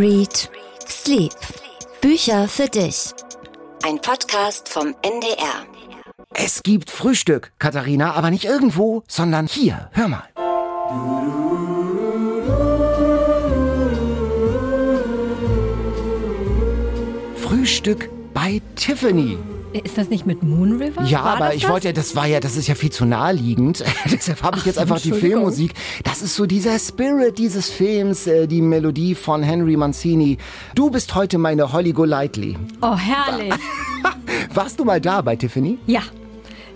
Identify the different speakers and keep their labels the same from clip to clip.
Speaker 1: Read Sleep. Bücher für dich. Ein Podcast vom NDR.
Speaker 2: Es gibt Frühstück, Katharina, aber nicht irgendwo, sondern hier. Hör mal. Frühstück bei Tiffany.
Speaker 3: Ist das nicht mit Moon River?
Speaker 2: Ja,
Speaker 3: War
Speaker 2: aber ich
Speaker 3: das?
Speaker 2: wollte ja, das war ja, das ist ja viel zu naheliegend. Deshalb habe ich jetzt einfach die. Filmmusik. Das ist so dieser Spirit dieses Films, äh, die Melodie von Henry Mancini. Du bist heute meine Holly Golightly.
Speaker 3: Oh, herrlich.
Speaker 2: Warst du mal da bei Tiffany?
Speaker 3: Ja.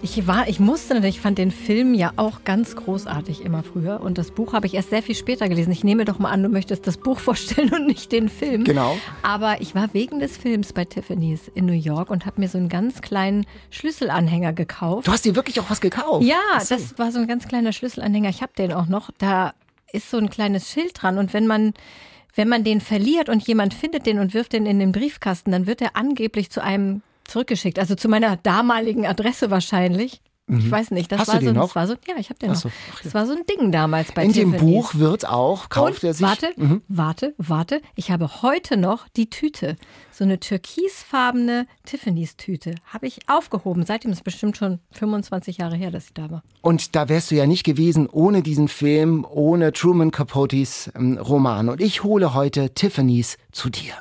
Speaker 3: Ich war, ich musste, ich fand den Film ja auch ganz großartig immer früher. Und das Buch habe ich erst sehr viel später gelesen. Ich nehme doch mal an, du möchtest das Buch vorstellen und nicht den Film.
Speaker 2: Genau.
Speaker 3: Aber ich war wegen des Films bei Tiffany's in New York und habe mir so einen ganz kleinen Schlüsselanhänger gekauft.
Speaker 2: Du hast dir wirklich auch was gekauft.
Speaker 3: Ja,
Speaker 2: so.
Speaker 3: das war so ein ganz kleiner Schlüsselanhänger. Ich habe den auch noch. Da ist so ein kleines Schild dran. Und wenn man, wenn man den verliert und jemand findet den und wirft den in den Briefkasten, dann wird er angeblich zu einem zurückgeschickt. Also zu meiner damaligen Adresse wahrscheinlich. Ich weiß nicht, das
Speaker 2: Mhm. Hast
Speaker 3: war
Speaker 2: du
Speaker 3: so,
Speaker 2: den noch?
Speaker 3: das war so, ja, ich habe den
Speaker 2: Ach
Speaker 3: noch.
Speaker 2: so, ach ja.
Speaker 3: Das war so ein Ding damals bei
Speaker 2: In dem
Speaker 3: Tiffany's.
Speaker 2: Buch wird auch, kauft
Speaker 3: und,
Speaker 2: er sich.
Speaker 3: Warte,
Speaker 2: Mhm.
Speaker 3: warte, warte. Ich habe heute noch die Tüte. So eine türkisfarbene Tiffany's Tüte. Habe ich aufgehoben. Seitdem ist es bestimmt schon 25 Jahre her, dass ich da war.
Speaker 2: Und da wärst du ja nicht gewesen ohne diesen Film, ohne Truman Capotes ähm, Roman. Und ich hole heute Tiffany's zu dir.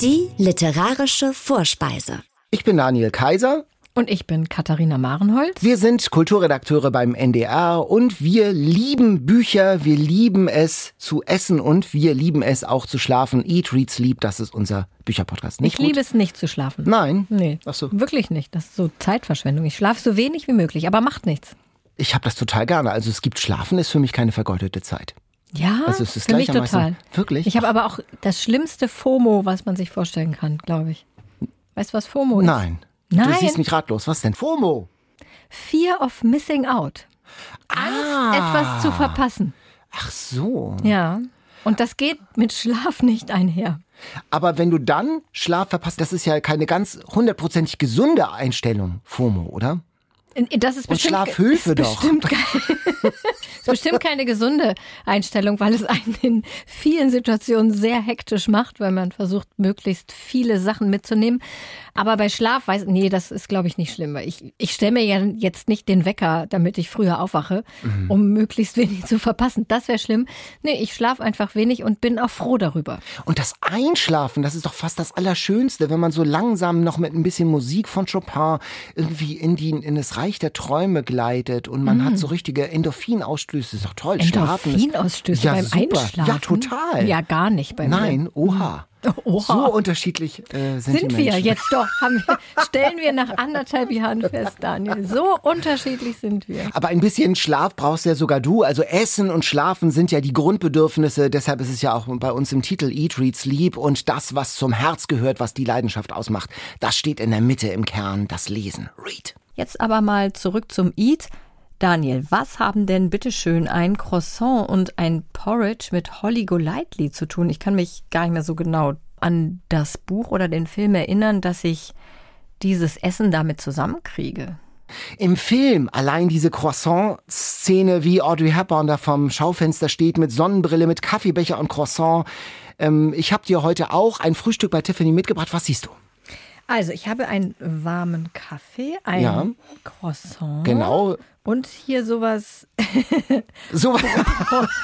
Speaker 1: Die literarische Vorspeise.
Speaker 2: Ich bin Daniel Kaiser.
Speaker 3: Und ich bin Katharina Marenholz.
Speaker 2: Wir sind Kulturredakteure beim NDR und wir lieben Bücher, wir lieben es zu essen und wir lieben es auch zu schlafen. Eat, Read, Sleep, das ist unser Bücherpodcast. Nicht
Speaker 3: Ich liebe
Speaker 2: gut?
Speaker 3: es nicht zu schlafen.
Speaker 2: Nein.
Speaker 3: Nee,
Speaker 2: Ach so.
Speaker 3: wirklich nicht. Das ist so Zeitverschwendung. Ich schlafe so wenig wie möglich, aber macht nichts.
Speaker 2: Ich habe das total gerne. Also es gibt Schlafen, ist für mich keine vergeudete Zeit.
Speaker 3: Ja,
Speaker 2: Also es ist
Speaker 3: für mich total.
Speaker 2: Wirklich?
Speaker 3: Ich habe aber auch das schlimmste FOMO, was man sich vorstellen kann, glaube ich. Weißt du, was FOMO ist?
Speaker 2: Nein.
Speaker 3: Nein.
Speaker 2: Du siehst mich ratlos. Was denn? FOMO.
Speaker 3: Fear of Missing Out. Angst, etwas zu verpassen.
Speaker 2: Ach so.
Speaker 3: Ja. Und das geht mit Schlaf nicht einher.
Speaker 2: Aber wenn du dann Schlaf verpasst, das ist ja keine ganz hundertprozentig gesunde Einstellung, FOMO, oder?
Speaker 3: Das ist
Speaker 2: Und
Speaker 3: bestimmt,
Speaker 2: Schlafhilfe
Speaker 3: ist
Speaker 2: doch.
Speaker 3: Bestimmt, kein, ist bestimmt keine gesunde Einstellung, weil es einen in vielen Situationen sehr hektisch macht, weil man versucht, möglichst viele Sachen mitzunehmen. Aber bei Schlaf weiß, nee, das ist, glaube ich, nicht schlimm. Ich, ich stelle mir ja jetzt nicht den Wecker, damit ich früher aufwache,
Speaker 2: Mhm.
Speaker 3: um möglichst wenig zu verpassen. Das wäre schlimm. Nee, ich schlafe einfach wenig und bin auch froh darüber.
Speaker 2: Und das Einschlafen, das ist doch fast das Allerschönste, wenn man so langsam noch mit ein bisschen Musik von Chopin irgendwie in, die, in das Reich der Träume gleitet und man hat so richtige Endorphinausstöße. Das ist doch toll.
Speaker 3: Endorphinausstöße
Speaker 2: ja,
Speaker 3: beim
Speaker 2: super.
Speaker 3: Einschlafen?
Speaker 2: Ja, total.
Speaker 3: Ja, gar nicht bei mir.
Speaker 2: Nein, oha.
Speaker 3: Oha.
Speaker 2: So unterschiedlich äh, sind,
Speaker 3: Sind wir jetzt doch, haben wir, stellen wir nach anderthalb Jahren fest, Daniel. So unterschiedlich sind wir.
Speaker 2: Aber ein bisschen Schlaf brauchst ja sogar du. Also Essen und Schlafen sind ja die Grundbedürfnisse. Deshalb ist es ja auch bei uns im Titel Eat, Read, Sleep. Und das, was zum Herz gehört, was die Leidenschaft ausmacht, das steht in der Mitte im Kern, das Lesen. Read.
Speaker 4: Jetzt aber mal zurück zum Eat. Daniel, was haben denn bitteschön ein Croissant und ein Porridge mit Holly Golightly zu tun? Ich kann mich gar nicht mehr so genau an das Buch oder den Film erinnern, dass ich dieses Essen damit zusammenkriege.
Speaker 2: Im Film allein diese Croissant-Szene, wie Audrey Hepburn da vom Schaufenster steht mit Sonnenbrille, mit Kaffeebecher und Croissant. Ähm, ich habe dir heute auch ein Frühstück bei Tiffany mitgebracht. Was siehst du?
Speaker 3: Also, ich habe einen warmen Kaffee, ein
Speaker 2: Ja.
Speaker 3: Croissant.
Speaker 2: Genau.
Speaker 3: Und hier sowas
Speaker 2: So,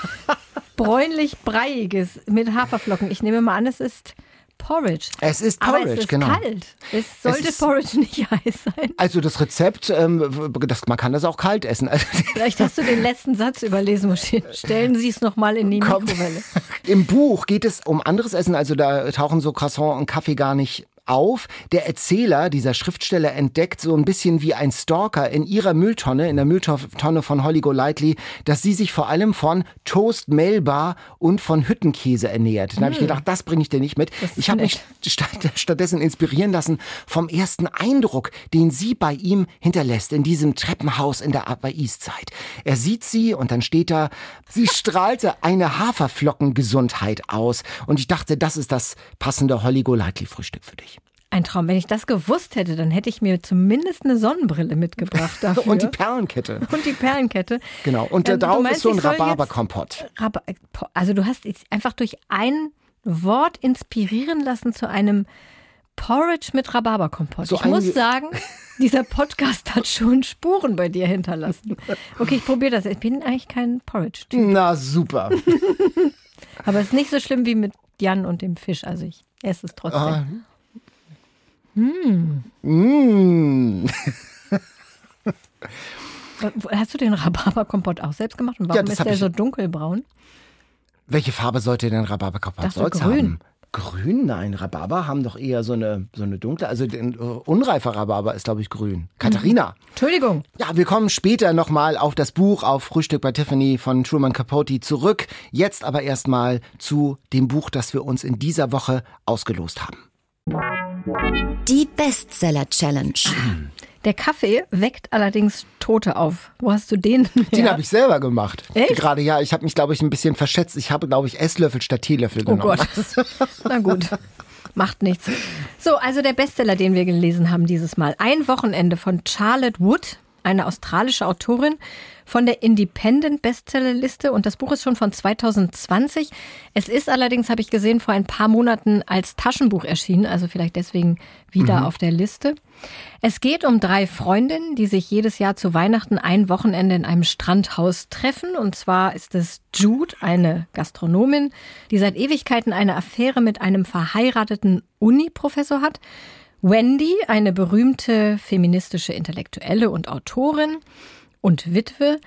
Speaker 3: bräunlich-breiiges mit Haferflocken. Ich nehme mal an, es ist Porridge.
Speaker 2: Es ist
Speaker 3: Aber
Speaker 2: Porridge,
Speaker 3: es ist
Speaker 2: genau.
Speaker 3: kalt. Es sollte
Speaker 2: ist-
Speaker 3: Porridge nicht heiß sein.
Speaker 2: also das Rezept, ähm, das, man kann das auch kalt essen. Also,
Speaker 3: Vielleicht hast du den letzten Satz überlesen. Stellen Sie es nochmal in die
Speaker 2: Kommt.
Speaker 3: Mikrowelle.
Speaker 2: Im Buch geht es um anderes Essen, also da tauchen so Croissant und Kaffee gar nicht auf. Der Erzähler, dieser Schriftsteller, entdeckt so ein bisschen wie ein Stalker in ihrer Mülltonne, in der Mülltonne von Holly Golightly, dass sie sich vor allem von Toast Melba und von Hüttenkäse ernährt. Dann habe ich gedacht, das bringe ich dir nicht mit. Ich habe mich statt, stattdessen inspirieren lassen vom ersten Eindruck, den sie bei ihm hinterlässt in diesem Treppenhaus in der Upper East Side. Er sieht sie und dann steht da, sie strahlte eine Haferflockengesundheit aus. Und ich dachte, das ist das passende Holly Golightly Frühstück für dich.
Speaker 3: Ein Traum. Wenn ich das gewusst hätte, dann hätte ich mir zumindest eine Sonnenbrille mitgebracht dafür.
Speaker 2: Und die Perlenkette.
Speaker 3: Und die Perlenkette.
Speaker 2: Genau. Und
Speaker 3: Ähm,
Speaker 2: darauf
Speaker 3: meinst,
Speaker 2: ist so ein Rhabarberkompott.
Speaker 3: Rhab- Also du hast dich einfach durch ein Wort inspirieren lassen zu einem Porridge mit Rhabarberkompott.
Speaker 2: So
Speaker 3: ich muss sagen, dieser Podcast hat schon Spuren bei dir hinterlassen. Okay, ich probiere das. Ich bin eigentlich kein Porridge-Typ.
Speaker 2: Na super.
Speaker 3: Aber es ist nicht so schlimm wie mit Jan und dem Fisch. Also ich esse es trotzdem.
Speaker 2: Ah. Mm.
Speaker 3: Hast du den Rhabarberkompott auch selbst gemacht? Und warum
Speaker 2: Ja,
Speaker 3: ist der so dunkelbraun?
Speaker 2: Welche Farbe sollte denn Rhabarberkompott sonst
Speaker 3: grün.
Speaker 2: haben? Grün? Nein, Rhabarber haben doch eher so eine, so eine dunkle. Also den, äh, unreifer Rhabarber ist, glaube ich, grün. Katharina.
Speaker 3: Entschuldigung.
Speaker 2: Ja, wir kommen später nochmal auf das Buch auf Frühstück bei Tiffany von Truman Capote zurück. Jetzt aber erstmal zu dem Buch, das wir uns in dieser Woche ausgelost haben.
Speaker 1: Die Bestseller Challenge.
Speaker 3: Der Kaffee weckt allerdings Tote auf. Wo hast du den?
Speaker 2: Den habe ich selber gemacht.
Speaker 3: Echt?
Speaker 2: Gerade ja, ich habe mich, glaube ich, ein bisschen verschätzt. Ich habe, glaube ich, Esslöffel statt Teelöffel
Speaker 3: Oh
Speaker 2: genommen.
Speaker 3: Gott. Na gut. Macht nichts. So, also der Bestseller, den wir gelesen haben dieses Mal. Ein Wochenende von Charlotte Wood, eine australische Autorin, von der Independent Bestsellerliste und das Buch ist schon von 2020. Es ist allerdings, habe ich gesehen, vor ein paar Monaten als Taschenbuch erschienen, also vielleicht deswegen wieder auf der Liste. Es geht um drei Freundinnen, die sich jedes Jahr zu Weihnachten ein Wochenende in einem Strandhaus treffen. Und zwar ist es Jude, eine Gastronomin, die seit Ewigkeiten eine Affäre mit einem verheirateten Uni-Professor hat. Wendy, eine berühmte feministische Intellektuelle und Autorin und Witwe.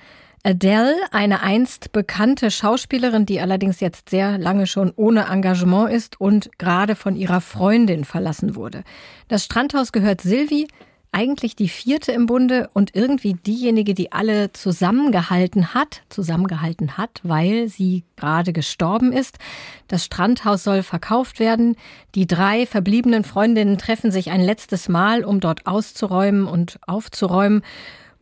Speaker 3: Adele, eine einst bekannte Schauspielerin, die allerdings jetzt sehr lange schon ohne Engagement ist und gerade von ihrer Freundin verlassen wurde. Das Strandhaus gehört Sylvie, eigentlich die vierte im Bunde und irgendwie diejenige, die alle zusammengehalten hat, zusammengehalten hat, weil sie gerade gestorben ist. Das Strandhaus soll verkauft werden. Die drei verbliebenen Freundinnen treffen sich ein letztes Mal, um dort auszuräumen und aufzuräumen.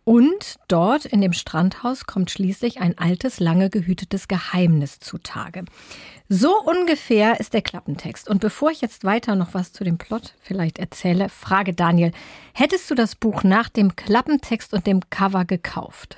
Speaker 3: Und dort in dem Strandhaus kommt schließlich ein altes, lange gehütetes Geheimnis zutage. So ungefähr ist der Klappentext. Und bevor ich jetzt weiter noch was zu dem Plot vielleicht erzähle, frage Daniel, hättest du das Buch nach dem Klappentext und dem Cover gekauft?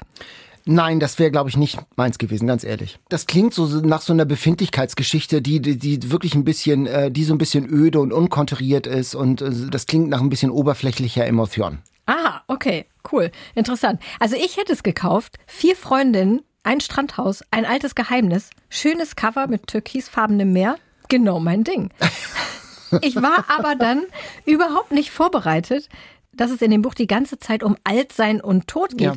Speaker 2: Nein, das wäre, glaube ich, nicht meins gewesen, ganz ehrlich. Das klingt so nach so einer Befindlichkeitsgeschichte, die, die, die wirklich ein bisschen, äh, die so ein bisschen öde und unkonturiert ist und äh, das klingt nach ein bisschen oberflächlicher Emotion.
Speaker 3: Ah, okay, cool, interessant. Also ich hätte es gekauft. Vier Freundinnen, ein Strandhaus, ein altes Geheimnis, schönes Cover mit türkisfarbenem Meer. Genau mein Ding. Ich war aber dann überhaupt nicht vorbereitet, dass es in dem Buch die ganze Zeit um Altsein und Tod geht.
Speaker 2: Ja.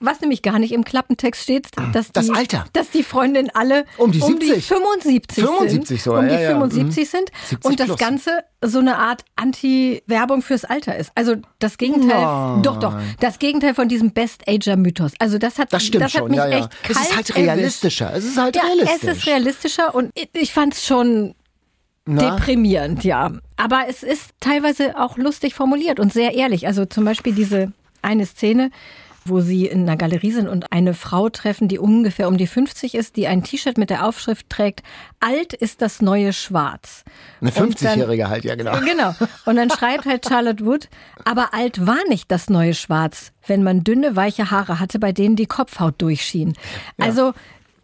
Speaker 3: Was nämlich gar nicht im Klappentext steht, dass
Speaker 2: Das
Speaker 3: die,
Speaker 2: Alter.
Speaker 3: dass die Freundinnen alle
Speaker 2: Um die 70.
Speaker 3: 75,
Speaker 2: 75
Speaker 3: sind.
Speaker 2: sogar,
Speaker 3: um die
Speaker 2: ja, ja.
Speaker 3: 75 sind.
Speaker 2: 70
Speaker 3: Und das
Speaker 2: plus.
Speaker 3: Ganze so eine Art Anti-Werbung fürs Alter ist. Also das Gegenteil,
Speaker 2: Nein.
Speaker 3: doch, doch, das Gegenteil von diesem Best-Ager-Mythos. Also das hat,
Speaker 2: Das stimmt
Speaker 3: das hat
Speaker 2: schon,
Speaker 3: mich
Speaker 2: ja, ja.
Speaker 3: echt
Speaker 2: Es
Speaker 3: kalt
Speaker 2: ist halt realistischer. Es ist halt
Speaker 3: Ja,
Speaker 2: realistisch.
Speaker 3: es ist realistischer und ich- ich fand es schon
Speaker 2: Na?
Speaker 3: deprimierend, ja. Aber es ist teilweise auch lustig formuliert und sehr ehrlich. Also zum Beispiel diese eine Szene, wo sie in einer Galerie sind und eine Frau treffen, die ungefähr um die 50 ist, die ein T-Shirt mit der Aufschrift trägt, alt ist das neue Schwarz.
Speaker 2: Eine
Speaker 3: Und dann-
Speaker 2: 50-Jährige halt, ja genau.
Speaker 3: Genau. Und dann schreibt halt Charlotte Wood, aber alt war nicht das neue Schwarz, wenn man dünne, weiche Haare hatte, bei denen die Kopfhaut durchschien. Also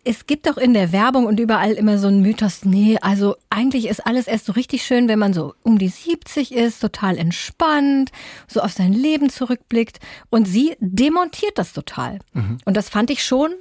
Speaker 3: es gibt doch in der Werbung und überall immer so einen Mythos, nee, also eigentlich ist alles erst so richtig schön, wenn man so um die 70 ist, total entspannt, so auf sein Leben zurückblickt. Und sie demontiert das total. Und das fand ich schon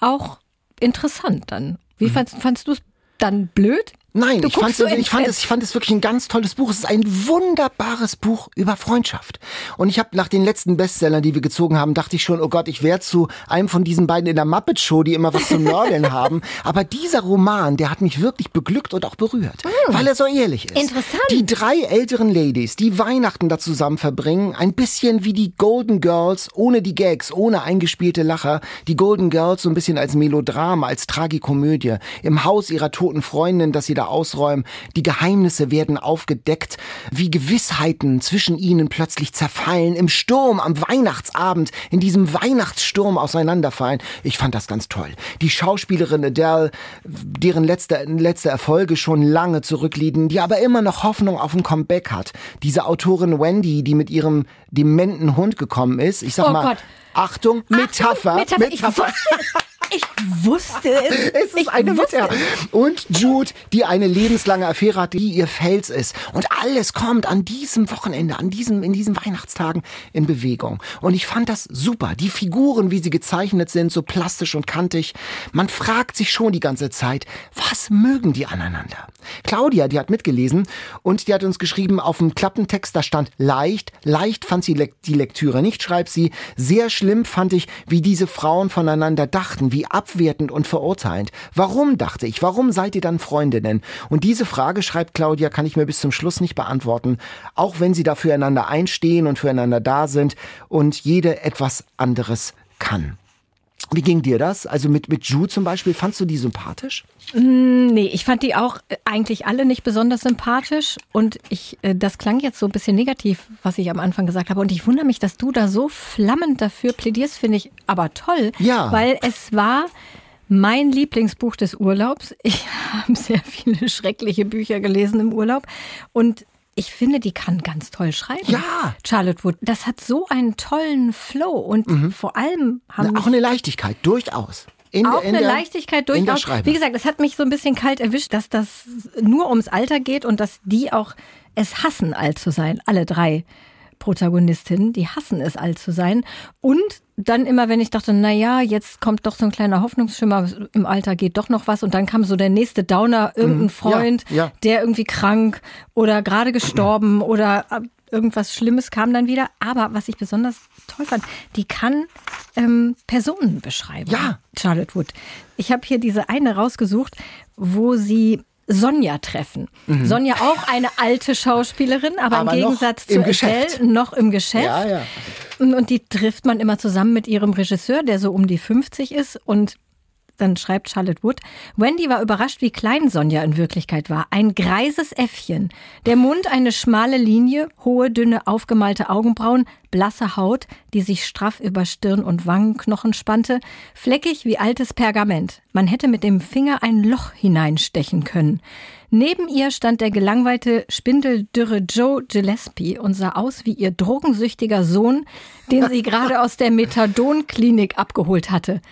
Speaker 3: auch interessant dann. Wie fandst, fandst du es dann blöd?
Speaker 2: Nein,
Speaker 3: Du
Speaker 2: ich, fand
Speaker 3: so
Speaker 2: ich, fand es, ich fand es wirklich ein ganz tolles Buch. Es ist ein wunderbares Buch über Freundschaft. Und ich habe nach den letzten Bestsellern, die wir gezogen haben, dachte ich schon, oh Gott, ich wäre zu einem von diesen beiden in der Muppet Show, die immer was zu nörgeln haben. Aber dieser Roman, der hat mich wirklich beglückt und auch berührt, weil er so ehrlich ist.
Speaker 3: Hm. Interessant.
Speaker 2: Die drei älteren Ladies, die Weihnachten da zusammen verbringen, ein bisschen wie die Golden Girls, ohne die Gags, ohne eingespielte Lacher. Die Golden Girls so ein bisschen als Melodram, als Tragikomödie. Im Haus ihrer toten Freundin, das sie da ausräumen. Die Geheimnisse werden aufgedeckt, wie Gewissheiten zwischen ihnen plötzlich zerfallen, im Sturm am Weihnachtsabend, in diesem Weihnachtssturm auseinanderfallen. Ich fand das ganz toll. Die Schauspielerin Adele, deren letzte, letzte Erfolge schon lange zurückliegen, die aber immer noch Hoffnung auf ein Comeback hat. Diese Autorin Wendy, die mit ihrem dementen Hund gekommen ist. Ich sag
Speaker 3: Oh
Speaker 2: mal,
Speaker 3: Gott.
Speaker 2: Achtung, Metapher.
Speaker 3: Metapher. Ich wusste Ich wusste es.
Speaker 2: Es ist
Speaker 3: ich
Speaker 2: eine Metapher. Und Jude, die eine lebenslange Affäre hat, die ihr Fels ist. Und alles kommt an diesem Wochenende, an diesem, in diesen Weihnachtstagen in Bewegung. Und ich fand das super. Die Figuren, wie sie gezeichnet sind, so plastisch und kantig. Man fragt sich schon die ganze Zeit, was mögen die aneinander? Claudia, die hat mitgelesen und die hat uns geschrieben, auf dem Klappentext, da stand leicht. Leicht fand sie die Lektüre nicht, schreibt sie. Sehr schlimm fand ich, wie diese Frauen voneinander dachten, wie abwertend und verurteilend. Warum, dachte ich, warum seid ihr dann Freundinnen? Und diese Frage, schreibt Claudia, kann ich mir bis zum Schluss nicht beantworten, auch wenn sie da füreinander einstehen und füreinander da sind und jede etwas anderes kann. Wie ging dir das? Also mit, mit Ju zum Beispiel, fandst du die sympathisch?
Speaker 3: Nee, ich fand die auch äh, eigentlich alle nicht besonders sympathisch und ich, äh, das klang jetzt so ein bisschen negativ, was ich am Anfang gesagt habe. Und ich wundere mich, dass du da so flammend dafür plädierst, finde ich aber toll.
Speaker 2: Ja.
Speaker 3: Weil es war mein Lieblingsbuch des Urlaubs. Ich habe sehr viele schreckliche Bücher gelesen im Urlaub und ich finde, die kann ganz toll schreiben.
Speaker 2: Ja.
Speaker 3: Charlotte Wood. Das hat so einen tollen Flow und vor allem haben
Speaker 2: Na, auch eine Leichtigkeit, durchaus. In
Speaker 3: auch
Speaker 2: der- in
Speaker 3: eine
Speaker 2: der-
Speaker 3: Leichtigkeit durchaus. Wie gesagt, es hat mich so ein bisschen kalt erwischt, dass das nur ums Alter geht und dass die auch es hassen, alt zu sein. Alle drei Protagonistinnen, die hassen es, alt zu sein. Und dann immer, wenn ich dachte, na ja, jetzt kommt doch so ein kleiner Hoffnungsschimmer, im Alter geht doch noch was. Und dann kam so der nächste Downer, irgendein Freund,
Speaker 2: Mhm. ja.
Speaker 3: der irgendwie krank oder gerade gestorben oder äh, irgendwas Schlimmes kam dann wieder. Aber was ich besonders toll fand, die kann ähm, Personen beschreiben.
Speaker 2: Ja.
Speaker 3: Charlotte Wood. Ich habe hier diese eine rausgesucht, wo sie Sonja treffen. Sonja auch eine alte Schauspielerin, aber,
Speaker 2: Mhm. Aber
Speaker 3: im Gegensatz zu. Adele noch im Geschäft.
Speaker 2: Ja, ja.
Speaker 3: Und die trifft man immer zusammen mit ihrem Regisseur, der so um die 50 ist und dann schreibt Charlotte Wood, Wendy war überrascht, wie klein Sonja in Wirklichkeit war. Ein greises Äffchen. Der Mund eine schmale Linie, hohe, dünne, aufgemalte Augenbrauen, blasse Haut, die sich straff über Stirn und Wangenknochen spannte, fleckig wie altes Pergament. Man hätte mit dem Finger ein Loch hineinstechen können. Neben ihr stand der gelangweilte, spindeldürre Joe Gillespie und sah aus wie ihr drogensüchtiger Sohn, den sie gerade aus der Methadonklinik abgeholt hatte.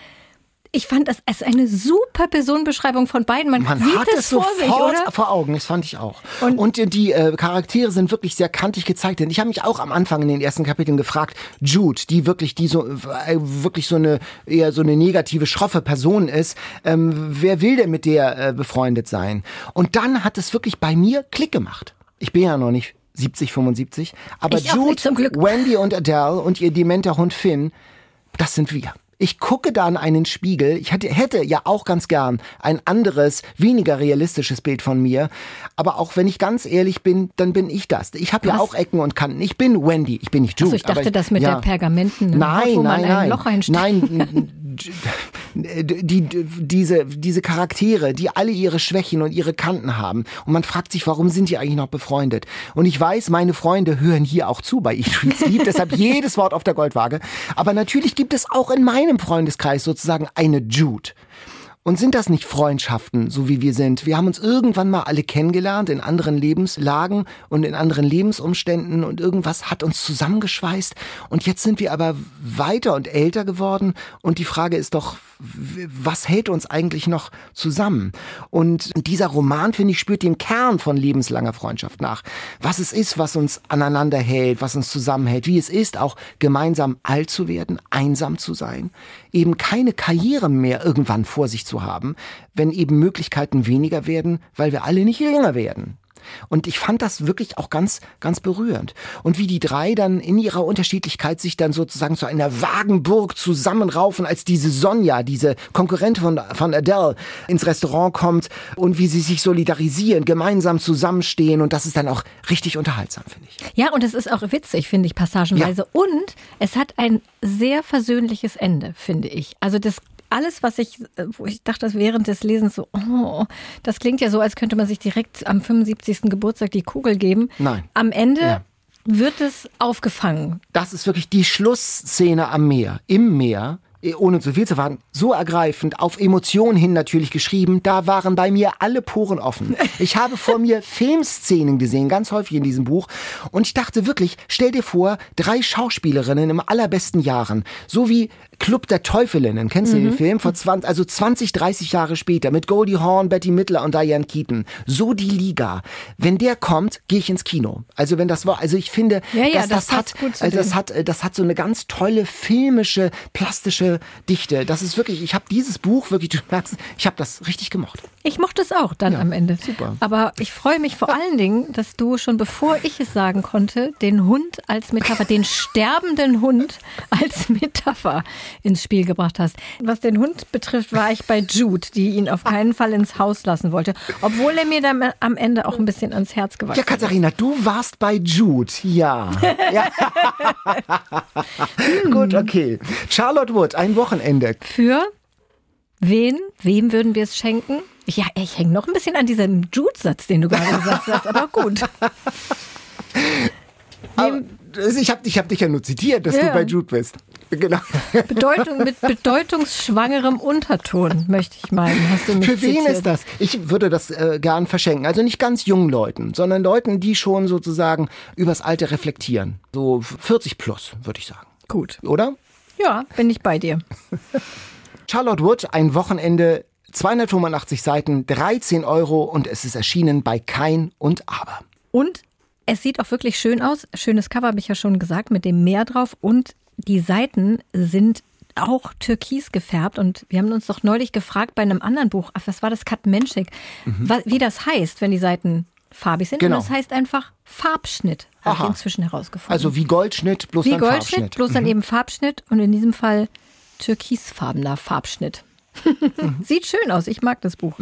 Speaker 3: Ich fand das als eine super Personenbeschreibung von beiden. Man,
Speaker 2: Man
Speaker 3: sieht
Speaker 2: hat
Speaker 3: es vor sich,
Speaker 2: sofort
Speaker 3: oder?
Speaker 2: vor Augen, das fand ich auch.
Speaker 3: Und-
Speaker 2: Und, die äh, Charaktere sind wirklich sehr kantig gezeichnet. Ich habe mich auch am Anfang in den ersten Kapiteln gefragt, Jude, die wirklich die so äh, wirklich so eine eher so eine negative, schroffe Person ist, ähm, wer will denn mit der äh, befreundet sein? Und dann hat es wirklich bei mir Klick gemacht. Ich bin ja noch nicht 70, 75, aber
Speaker 3: Ich
Speaker 2: Jude,
Speaker 3: nicht, zum Glück.
Speaker 2: Wendy und Adele und ihr dementer Hund Finn, das sind wir. Ich gucke da in einen Spiegel. Ich hätte, hätte ja auch ganz gern ein anderes, weniger realistisches Bild von mir. Aber auch wenn ich ganz ehrlich bin, dann bin ich das. Ich habe ja auch Ecken und Kanten. Ich bin Wendy. Ich bin nicht Jude.
Speaker 3: Achso, ich dachte,
Speaker 2: aber
Speaker 3: das mit
Speaker 2: ja.
Speaker 3: der pergamentenen
Speaker 2: Nein,
Speaker 3: Haut, wo man
Speaker 2: nein,
Speaker 3: ein
Speaker 2: nein.
Speaker 3: Loch.
Speaker 2: Nein, die, die, diese, diese Charaktere, die alle ihre Schwächen und ihre Kanten haben. Und man fragt sich, warum sind die eigentlich noch befreundet? Und ich weiß, meine Freunde hören hier auch zu bei Read, Sleep, deshalb jedes Wort auf der Goldwaage. Aber natürlich gibt es auch in meinem Freundeskreis sozusagen eine Jude. Und sind das nicht Freundschaften, so wie wir sind? Wir haben uns irgendwann mal alle kennengelernt in anderen Lebenslagen und in anderen Lebensumständen und irgendwas hat uns zusammengeschweißt. Und jetzt sind wir aber weiter und älter geworden und die Frage ist doch, was hält uns eigentlich noch zusammen? Und dieser Roman, finde ich, spürt den Kern von lebenslanger Freundschaft nach. Was es ist, was uns aneinander hält, was uns zusammenhält, wie es ist, auch gemeinsam alt zu werden, einsam zu sein, eben keine Karriere mehr irgendwann vor sich zu haben, wenn eben Möglichkeiten weniger werden, weil wir alle nicht jünger werden. Und ich fand das wirklich auch ganz, ganz berührend. Und wie die drei dann in ihrer Unterschiedlichkeit sich dann sozusagen zu einer Wagenburg zusammenraufen, als diese Sonja, diese Konkurrentin von, von Adele, ins Restaurant kommt und wie sie sich solidarisieren, gemeinsam zusammenstehen. Und das ist dann auch richtig unterhaltsam, finde ich.
Speaker 3: Ja, und es ist auch witzig, finde ich, passagenweise. Und es hat ein sehr versöhnliches Ende, finde ich. Also das alles, was ich, wo ich dachte während des Lesens so, oh, das klingt ja so, als könnte man sich direkt am 75. Geburtstag die Kugel geben.
Speaker 2: Nein.
Speaker 3: Am Ende
Speaker 2: Ja.
Speaker 3: wird es aufgefangen.
Speaker 2: Das ist wirklich die Schlussszene am Meer, im Meer. eh, Ohne zu viel zu warten, so ergreifend, auf Emotionen hin natürlich geschrieben, da waren bei mir alle Poren offen. Ich habe vor mir Filmszenen gesehen, ganz häufig in diesem Buch, und ich dachte wirklich, stell dir vor, drei Schauspielerinnen im allerbesten Jahren, so wie Club der Teufelinnen, kennst du den Film? Vor 20, also 20, 30 Jahre später mit Goldie Hawn, Betty Midler und Diane Keaton. So die Liga. Wenn der kommt, gehe ich ins Kino. Also wenn das war, also ich finde,
Speaker 3: Ja, ja,
Speaker 2: dass
Speaker 3: das
Speaker 2: das, hat, also das hat, äh, das hat so eine ganz tolle filmische, plastische Dichte. Das ist wirklich, ich habe dieses Buch wirklich, du merkst, ich habe das richtig gemocht.
Speaker 3: Ich mochte es auch dann am Ende.
Speaker 2: super.
Speaker 3: Aber ich freue mich vor allen Dingen, dass du schon bevor ich es sagen konnte, den Hund als Metapher, den sterbenden Hund als Metapher ins Spiel gebracht hast. Was den Hund betrifft, war ich bei Jude, die ihn auf keinen Fall ins Haus lassen wollte, obwohl er mir dann am Ende auch ein bisschen ans Herz gewachsen
Speaker 2: Ja, Katharina, du warst bei Jude. Ja. ja. Gut, okay. Charlotte Wood, ein Wochenende.
Speaker 3: Für wen? Wem würden wir es schenken? Ja, ich hänge noch ein bisschen an diesem Jude-Satz, den du gerade gesagt hast, aber gut.
Speaker 2: Aber, ich habe ich hab dich ja nur zitiert, dass
Speaker 3: Ja.
Speaker 2: du bei Jude bist. Genau.
Speaker 3: Bedeutung, mit bedeutungsschwangerem Unterton, möchte ich meinen. Hast du mich
Speaker 2: Für wen
Speaker 3: zitiert.
Speaker 2: ist das? Ich würde das äh, gern verschenken. Also nicht ganz jungen Leuten, sondern Leuten, die schon sozusagen übers Alter reflektieren. So 40 plus, würde ich sagen.
Speaker 3: Gut.
Speaker 2: Oder?
Speaker 3: Ja, bin ich bei dir.
Speaker 2: Charlotte Wood, ein Wochenende, 285 Seiten, 13 Euro und es ist erschienen bei Kein und Aber.
Speaker 3: Und es sieht auch wirklich schön aus. Schönes Cover habe ich ja schon gesagt, mit dem Meer drauf. Und die Seiten sind auch türkis gefärbt. Und wir haben uns doch neulich gefragt bei einem anderen Buch, ach, was war das, Kat Menschik, wa- wie das heißt, wenn die Seiten farbig sind.
Speaker 2: Mhm. Genau.
Speaker 3: Und das heißt einfach Farbschnitt, habe ich inzwischen herausgefunden.
Speaker 2: Also wie Goldschnitt, bloß
Speaker 3: wie
Speaker 2: dann
Speaker 3: Goldschnitt,
Speaker 2: Farbschnitt.
Speaker 3: bloß dann eben Farbschnitt und in diesem Fall türkisfarbener Farbschnitt. Sieht schön aus, ich mag das Buch.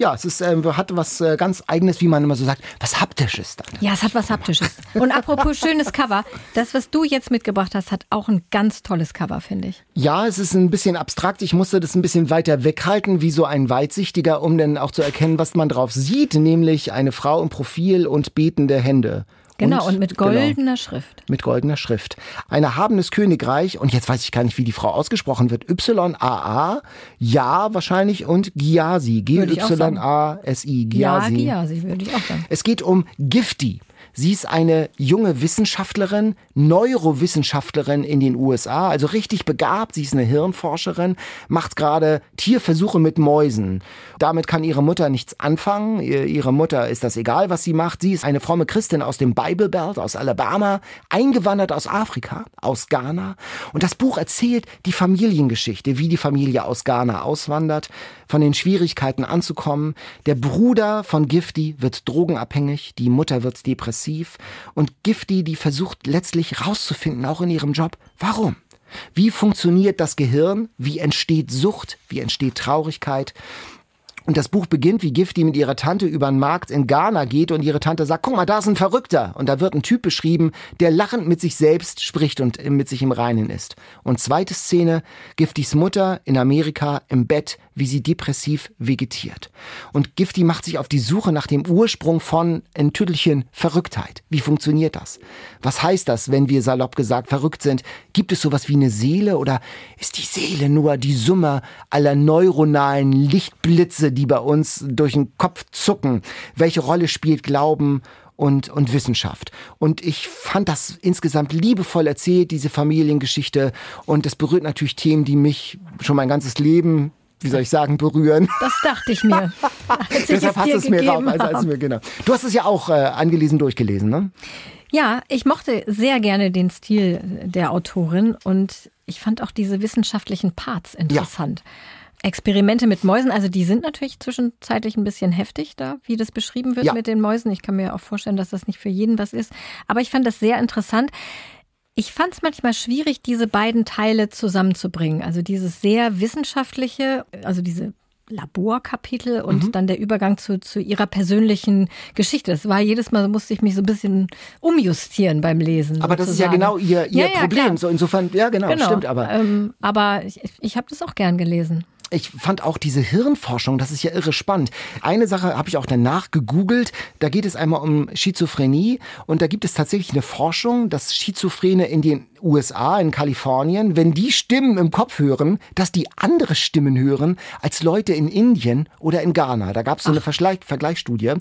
Speaker 2: Ja, es ist, ähm, hat was äh, ganz Eigenes, wie man immer so sagt, was Haptisches dann.
Speaker 3: Ja, es hat was Haptisches. Und apropos schönes Cover, das, was du jetzt mitgebracht hast, hat auch ein ganz tolles Cover, finde ich.
Speaker 2: Ja, es ist ein bisschen abstrakt. Ich musste das ein bisschen weiter weghalten, wie so ein Weitsichtiger, um dann auch zu erkennen, was man drauf sieht, nämlich eine Frau im Profil und betende Hände.
Speaker 3: Genau, und, mit
Speaker 2: genau,
Speaker 3: goldener Schrift.
Speaker 2: mit goldener Schrift. Ein erhabenes Königreich, und jetzt weiß ich gar nicht, wie die Frau ausgesprochen wird. Y-A-A, ja wahrscheinlich, und Giasi. G-Y-A-S-I.
Speaker 3: Ja,
Speaker 2: Giasi.
Speaker 3: ja, sie würde ich auch sagen.
Speaker 2: Es geht um Gifty. Sie ist eine junge Wissenschaftlerin, Neurowissenschaftlerin in den USA, also richtig begabt. Sie ist eine Hirnforscherin, macht gerade Tierversuche mit Mäusen. Damit kann ihre Mutter nichts anfangen. Ihr- Ihre Mutter ist das egal, was sie macht. Sie ist eine fromme Christin aus dem Bible Belt, aus Alabama, eingewandert aus Afrika, aus Ghana. Und das Buch erzählt die Familiengeschichte, wie die Familie aus Ghana auswandert, von den Schwierigkeiten anzukommen. Der Bruder von Gifty wird drogenabhängig, die Mutter wird depressiv und Gifty, die versucht letztlich rauszufinden, auch in ihrem Job, warum? Wie funktioniert das Gehirn? Wie entsteht Sucht? Wie entsteht Traurigkeit? Und das Buch beginnt, wie Gifty mit ihrer Tante über den Markt in Ghana geht und ihre Tante sagt, guck mal, da ist ein Verrückter. Und da wird ein Typ beschrieben, der lachend mit sich selbst spricht und mit sich im Reinen ist. Und zweite Szene, Giftys Mutter in Amerika im Bett, wie sie depressiv vegetiert. Und Gifty macht sich auf die Suche nach dem Ursprung von ein Tüttelchen Verrücktheit. Wie funktioniert das? Was heißt das, wenn wir salopp gesagt verrückt sind? Gibt es sowas wie eine Seele oder ist die Seele nur die Summe aller neuronalen Lichtblitze, die bei uns durch den Kopf zucken? Welche Rolle spielt Glauben und, und Wissenschaft. Und ich fand das insgesamt liebevoll erzählt, diese Familiengeschichte. Und es berührt natürlich Themen, die mich schon mein ganzes Leben, wie soll ich sagen, berühren.
Speaker 3: Das dachte ich mir. Als ich
Speaker 2: Deshalb
Speaker 3: es
Speaker 2: hast du es mir rauf, als
Speaker 3: habe.
Speaker 2: mir, genau. Du hast es ja auch äh, angelesen, durchgelesen, ne?
Speaker 3: Ja, ich mochte sehr gerne den Stil der Autorin und ich fand auch diese wissenschaftlichen Parts interessant. Experimente mit Mäusen, also die sind natürlich zwischenzeitlich ein bisschen heftig da, wie das beschrieben wird
Speaker 2: Ja.
Speaker 3: mit den Mäusen. Ich kann mir auch vorstellen, dass das nicht für jeden was ist. Aber ich fand das sehr interessant. Ich fand es manchmal schwierig, diese beiden Teile zusammenzubringen. Also dieses sehr wissenschaftliche, also diese Laborkapitel und mhm. dann der Übergang zu, zu ihrer persönlichen Geschichte. Das war jedes Mal, musste ich mich so ein bisschen umjustieren beim Lesen.
Speaker 2: Aber sozusagen. das ist ja genau ihr, ihr ja, Problem. Ja, so insofern, ja genau, genau. stimmt aber.
Speaker 3: Ähm, aber ich, ich habe das auch gern gelesen
Speaker 2: ich fand auch diese Hirnforschung, das ist ja irre spannend. Eine Sache habe ich auch danach gegoogelt. Da geht es einmal um Schizophrenie und da gibt es tatsächlich eine Forschung, dass Schizophrene in den USA, in Kalifornien, wenn die Stimmen im Kopf hören, dass die andere Stimmen hören als Leute in Indien oder in Ghana. Da gab es so eine Vergleich Vergleichsstudie.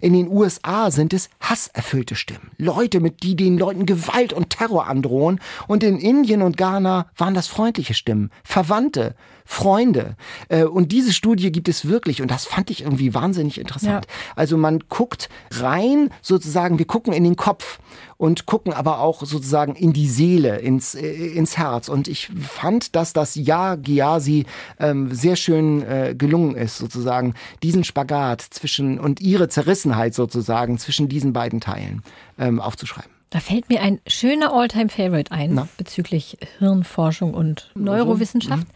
Speaker 2: In den USA sind es hasserfüllte Stimmen. Leute, mit die den Leuten Gewalt und Terror androhen. Und in Indien und Ghana waren das freundliche Stimmen. Verwandte. Freunde. Äh, und diese Studie gibt es wirklich und das fand ich irgendwie wahnsinnig interessant. Ja. Also man guckt rein, sozusagen, wir gucken in den Kopf und gucken aber auch sozusagen in die Seele, ins, äh, ins Herz. Und ich fand, dass das Ja Giasi ähm, sehr schön äh, gelungen ist, sozusagen, diesen Spagat zwischen und ihre Zerrissenheit sozusagen zwischen diesen beiden Teilen ähm, aufzuschreiben.
Speaker 3: Da fällt mir ein schöner Alltime-Favorite ein Na? bezüglich Hirnforschung und Neurowissenschaft. Mhm.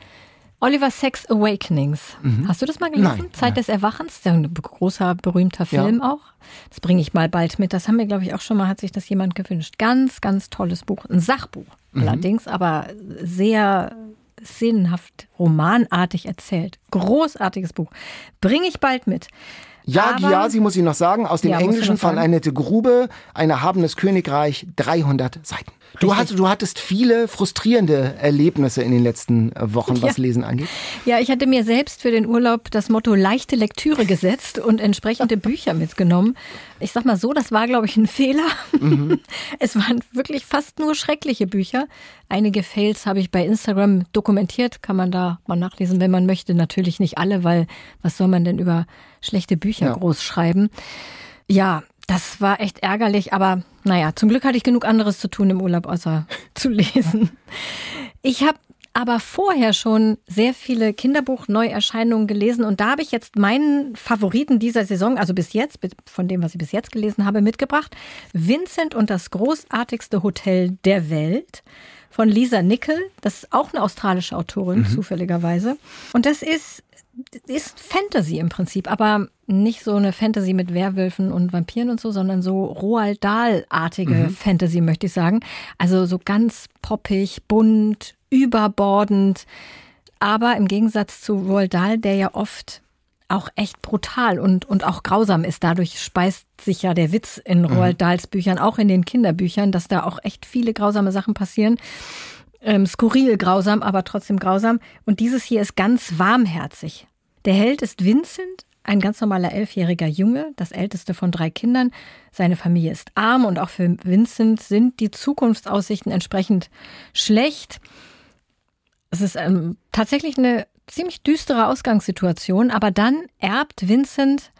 Speaker 3: Oliver Sex Awakenings. Mhm. Hast du das mal gelesen? Nein, Zeit nein. des Erwachens, der ein großer, berühmter Film ja. auch. Das bringe ich mal bald mit. Das haben wir, glaube ich, auch schon mal, hat sich das jemand gewünscht. Ganz, ganz tolles Buch. Ein Sachbuch mhm. allerdings, aber sehr sinnhaft, romanartig erzählt. Großartiges Buch. Bringe ich bald mit.
Speaker 2: Ja, Giasi muss ich noch sagen, aus dem ja, Englischen von Annette Grube, ein erhabenes Königreich, 300 Seiten. Du, hast, du hattest viele frustrierende Erlebnisse in den letzten äh, Wochen, was ja. Lesen angeht.
Speaker 3: Ja, ich hatte mir selbst für den Urlaub das Motto leichte Lektüre gesetzt und entsprechende Bücher mitgenommen. Ich sag mal so, das war, glaube ich, ein Fehler. Mhm. Es waren wirklich fast nur schreckliche Bücher. Einige Fails habe ich bei Instagram dokumentiert, kann man da mal nachlesen, wenn man möchte. Natürlich nicht alle, weil was soll man denn über schlechte Bücher ja. groß schreiben? Ja, das war echt ärgerlich, aber naja, zum Glück hatte ich genug anderes zu tun im Urlaub, außer zu lesen. Ich habe aber vorher schon sehr viele Kinderbuch-Neuerscheinungen gelesen und da habe ich jetzt meinen Favoriten dieser Saison, also bis jetzt, von dem, was ich bis jetzt gelesen habe, mitgebracht. Vincent und das großartigste Hotel der Welt von Lisa Nickel. Das ist auch eine australische Autorin, mhm. zufälligerweise. Und das ist ist Fantasy im Prinzip, aber nicht so eine Fantasy mit Werwölfen und Vampiren und so, sondern so Roald Dahl-artige mhm. Fantasy, möchte ich sagen. Also so ganz poppig, bunt, überbordend. Aber im Gegensatz zu Roald Dahl, der ja oft auch echt brutal und, und auch grausam ist. Dadurch speist sich ja der Witz in mhm. Roald Dahls Büchern, auch in den Kinderbüchern, dass da auch echt viele grausame Sachen passieren ähm, skurril grausam, aber trotzdem grausam. Und dieses hier ist ganz warmherzig. Der Held ist Vincent, ein ganz normaler elfjähriger Junge, das älteste von drei Kindern. Seine Familie ist arm und auch für Vincent sind die Zukunftsaussichten entsprechend schlecht. Es ist ähm, tatsächlich eine ziemlich düstere Ausgangssituation, aber dann erbt Vincent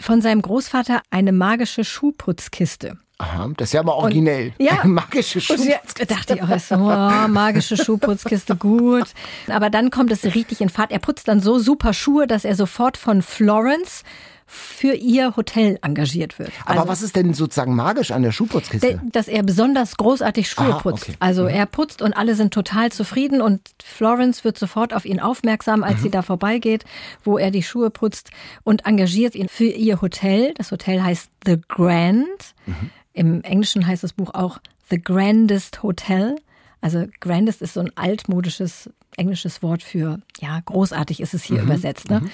Speaker 3: von seinem Großvater eine magische Schuhputzkiste.
Speaker 2: Aha, das ist ja aber originell.
Speaker 3: Und, ja. magische Schuhputzkiste. dachte ich auch so, oh, magische Schuhputzkiste, gut. Aber dann kommt es richtig in Fahrt. Er putzt dann so super Schuhe, dass er sofort von Florence für ihr Hotel engagiert wird.
Speaker 2: Aber also, was ist denn sozusagen magisch an der Schuhputzkiste?
Speaker 3: Dass er besonders großartig Schuhe Aha, putzt. Okay. Also mhm. er putzt und alle sind total zufrieden und Florence wird sofort auf ihn aufmerksam, als mhm. sie da vorbeigeht, wo er die Schuhe putzt und engagiert ihn für ihr Hotel. Das Hotel heißt The Grand. Mhm. Im Englischen heißt das Buch auch The Grandest Hotel. Also Grandest ist so ein altmodisches englisches Wort für, ja, großartig ist es hier mhm. übersetzt. Ne? Mhm.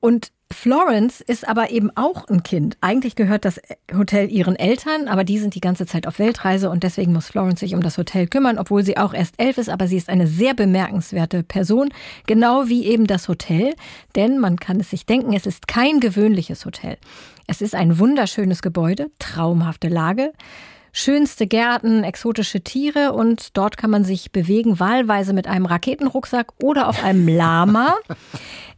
Speaker 3: Und Florence ist aber eben auch ein Kind. Eigentlich gehört das Hotel ihren Eltern, aber die sind die ganze Zeit auf Weltreise und deswegen muss Florence sich um das Hotel kümmern, obwohl sie auch erst elf ist, aber sie ist eine sehr bemerkenswerte Person, genau wie eben das Hotel, denn man kann es sich denken, es ist kein gewöhnliches Hotel. Es ist ein wunderschönes Gebäude, traumhafte Lage, schönste Gärten, exotische Tiere und dort kann man sich bewegen, wahlweise mit einem Raketenrucksack oder auf einem Lama.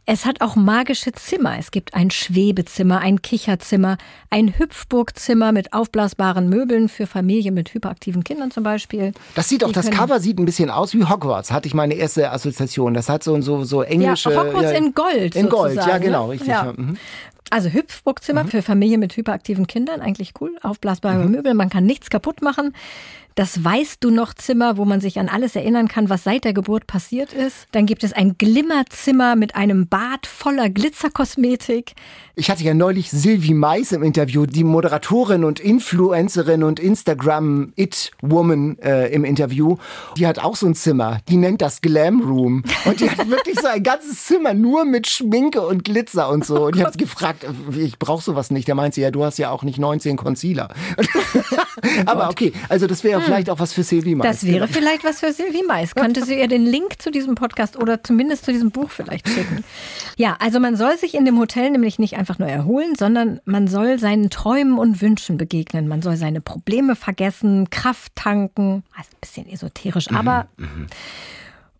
Speaker 3: Es hat auch magische Zimmer. Es gibt ein Schwebezimmer, ein Kicherzimmer, ein Hüpfburgzimmer mit aufblasbaren Möbeln für Familien mit hyperaktiven Kindern zum Beispiel.
Speaker 2: Das sieht auch, das Cover sieht ein bisschen aus wie Hogwarts, hatte ich meine erste Assoziation. Das hat so, so, so englische...
Speaker 3: Ja, Hogwarts ja, in Gold
Speaker 2: In Gold, ja genau, richtig. Ja.
Speaker 3: Mhm. Also Hüpfburgzimmer mhm. für Familien mit hyperaktiven Kindern, eigentlich cool. Aufblasbare mhm. Möbel, man kann nichts kaputt machen. Das Weißt du noch Zimmer, wo man sich an alles erinnern kann, was seit der Geburt passiert ist. Dann gibt es ein Glimmerzimmer mit einem Bad voller Glitzerkosmetik.
Speaker 2: Ich hatte ja neulich Sylvie Mais im Interview, die Moderatorin und Influencerin und Instagram-It-Woman äh, im Interview. Die hat auch so ein Zimmer. Die nennt das Glam Room. Und die hat wirklich so ein ganzes Zimmer nur mit Schminke und Glitzer und so. Und ich habe sie gefragt, ich brauche sowas nicht. Da meint sie, ja, du hast ja auch nicht 19 Concealer. Aber okay, also das wäre. Vielleicht auch was für Sylvie Mais.
Speaker 3: Das wäre genau. vielleicht was für Sylvie Mais. Könnte sie ihr den Link zu diesem Podcast oder zumindest zu diesem Buch vielleicht schicken. Ja, also man soll sich in dem Hotel nämlich nicht einfach nur erholen, sondern man soll seinen Träumen und Wünschen begegnen. Man soll seine Probleme vergessen, Kraft tanken. Also ein bisschen esoterisch, mhm, aber. Mhm.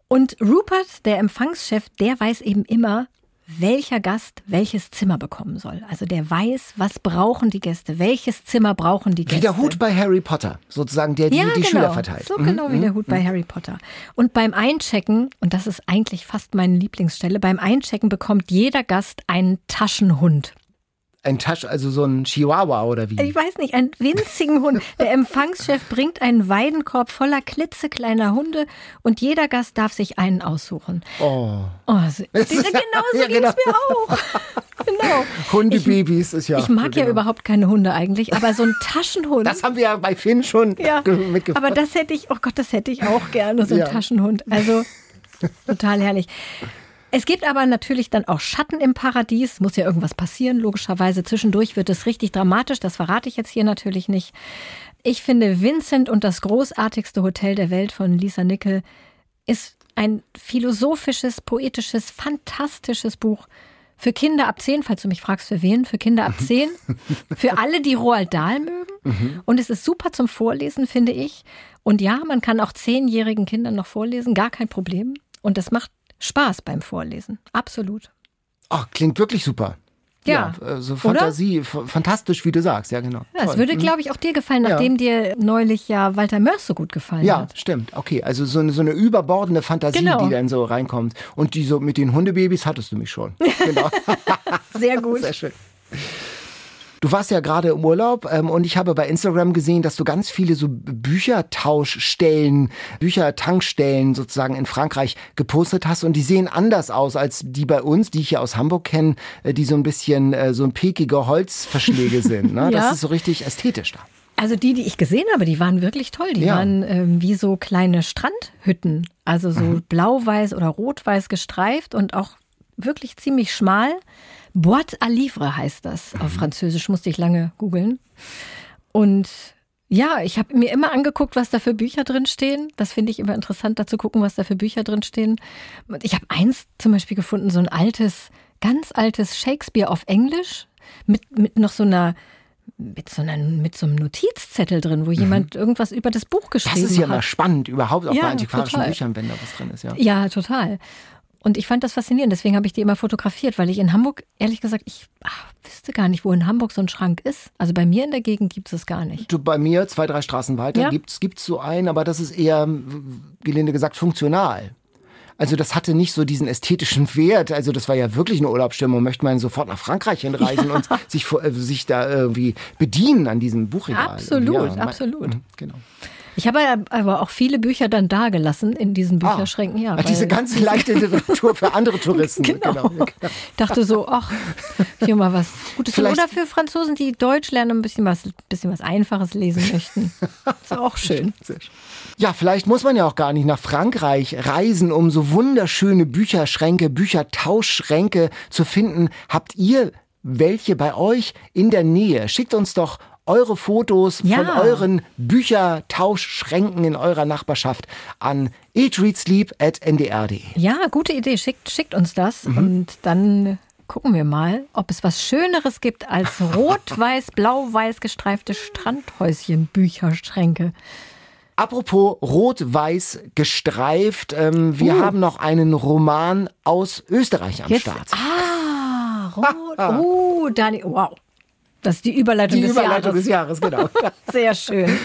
Speaker 3: Und Rupert, der Empfangschef, der weiß eben immer, welcher Gast welches Zimmer bekommen soll. Also der weiß, was brauchen die Gäste, welches Zimmer brauchen die Gäste.
Speaker 2: Wie der Hut bei Harry Potter, sozusagen, der die, ja, die genau. Schüler verteilt.
Speaker 3: So mhm. genau wie der mhm, Hut bei mhm. Harry Potter. Und beim Einchecken, und das ist eigentlich fast meine Lieblingsstelle, beim Einchecken bekommt jeder Gast einen Taschenhund.
Speaker 2: Ein Tasch, also so ein Chihuahua oder wie?
Speaker 3: Ich weiß nicht, einen winzigen Hund. Der Empfangschef bringt einen Weidenkorb voller klitzekleiner Hunde und jeder Gast darf sich einen aussuchen.
Speaker 2: Oh.
Speaker 3: oh so, genau so ja, genau. es mir auch. genau.
Speaker 2: Hundebabys ist ja.
Speaker 3: Ich mag
Speaker 2: genau.
Speaker 3: ja überhaupt keine Hunde eigentlich, aber so ein Taschenhund.
Speaker 2: Das haben wir ja bei Finn schon ja, mitgebracht.
Speaker 3: Aber das hätte ich, oh Gott, das hätte ich auch gerne, so ein ja. Taschenhund. Also total herrlich. Es gibt aber natürlich dann auch Schatten im Paradies. Muss ja irgendwas passieren, logischerweise. Zwischendurch wird es richtig dramatisch. Das verrate ich jetzt hier natürlich nicht. Ich finde, Vincent und das großartigste Hotel der Welt von Lisa Nickel ist ein philosophisches, poetisches, fantastisches Buch. Für Kinder ab 10, falls du mich fragst, für wen? Für Kinder ab 10. für alle, die Roald Dahl mögen. Mhm. Und es ist super zum Vorlesen, finde ich. Und ja, man kann auch zehnjährigen Kindern noch vorlesen, gar kein Problem. Und das macht Spaß beim Vorlesen. Absolut.
Speaker 2: Ach, klingt wirklich super. Ja, ja so Fantasie, Oder? fantastisch, wie du sagst, ja genau.
Speaker 3: Ja, es würde, mhm. glaube ich, auch dir gefallen, nachdem ja. dir neulich ja Walter Mörs so gut gefallen
Speaker 2: ja,
Speaker 3: hat.
Speaker 2: Ja, stimmt. Okay, also so eine, so eine überbordende Fantasie, genau. die dann so reinkommt. Und die so mit den Hundebabys hattest du mich schon. Genau.
Speaker 3: Sehr gut.
Speaker 2: Sehr schön. Du warst ja gerade im Urlaub ähm, und ich habe bei Instagram gesehen, dass du ganz viele so Büchertauschstellen, Büchertankstellen sozusagen in Frankreich gepostet hast und die sehen anders aus als die bei uns, die ich hier aus Hamburg kenne, äh, die so ein bisschen äh, so ein pekige Holzverschläge sind. Ne? ja. Das ist so richtig ästhetisch da.
Speaker 3: Also die, die ich gesehen habe, die waren wirklich toll. Die ja. waren ähm, wie so kleine Strandhütten. Also so mhm. blau-weiß oder rot-weiß gestreift und auch wirklich ziemlich schmal. Boîte à livre heißt das. Auf mhm. Französisch musste ich lange googeln. Und ja, ich habe mir immer angeguckt, was da für Bücher drin stehen. Das finde ich immer interessant, da zu gucken, was da für Bücher drin stehen. Ich habe eins zum Beispiel gefunden, so ein altes, ganz altes Shakespeare auf Englisch mit, mit noch so einer mit so, einer, mit so einem Notizzettel drin, wo mhm. jemand irgendwas über das Buch geschrieben hat. Das
Speaker 2: ist ja
Speaker 3: hat.
Speaker 2: mal spannend, überhaupt auch ja, bei antiquarischen total. Büchern, wenn da was drin ist. Ja,
Speaker 3: ja total. Und ich fand das faszinierend, deswegen habe ich die immer fotografiert, weil ich in Hamburg, ehrlich gesagt, ich ach, wüsste gar nicht, wo in Hamburg so ein Schrank ist. Also bei mir in der Gegend gibt es es gar nicht.
Speaker 2: Du, bei mir, zwei, drei Straßen weiter, ja? gibt es so einen, aber das ist eher, gelinde gesagt, funktional. Also das hatte nicht so diesen ästhetischen Wert. Also das war ja wirklich eine Urlaubsstimmung. Möchte man sofort nach Frankreich hinreisen ja. und sich, äh, sich da irgendwie bedienen an diesem Buchregal.
Speaker 3: Absolut, ja, absolut. Mhm, genau. Ich habe aber auch viele Bücher dann da gelassen in diesen ah. Bücherschränken. Ja,
Speaker 2: ach, diese ganz leichte Literatur für andere Touristen.
Speaker 3: genau. genau. Dachte so, ach, hier mal was Gutes. Vielleicht Oder für Franzosen, die Deutsch lernen, ein bisschen was, bisschen was Einfaches lesen möchten. Ist auch schön.
Speaker 2: Ja, vielleicht muss man ja auch gar nicht nach Frankreich reisen, um so wunderschöne Bücherschränke, Büchertauschschränke zu finden. Habt ihr welche bei euch in der Nähe? Schickt uns doch eure Fotos ja. von euren Büchertauschschränken in eurer Nachbarschaft an eatreadsleep.ndr.de.
Speaker 3: Ja, gute Idee. Schickt, schickt uns das mhm. und dann gucken wir mal, ob es was Schöneres gibt als rot-weiß, blau-weiß gestreifte Strandhäuschen-Bücherschränke.
Speaker 2: Apropos rot-weiß gestreift, ähm, wir uh. haben noch einen Roman aus Österreich am
Speaker 3: Jetzt,
Speaker 2: Start.
Speaker 3: Ah, rot. Oh, Dani, wow. Das ist die Überleitung,
Speaker 2: die
Speaker 3: des,
Speaker 2: Überleitung
Speaker 3: Jahres.
Speaker 2: des Jahres. genau.
Speaker 3: Sehr schön.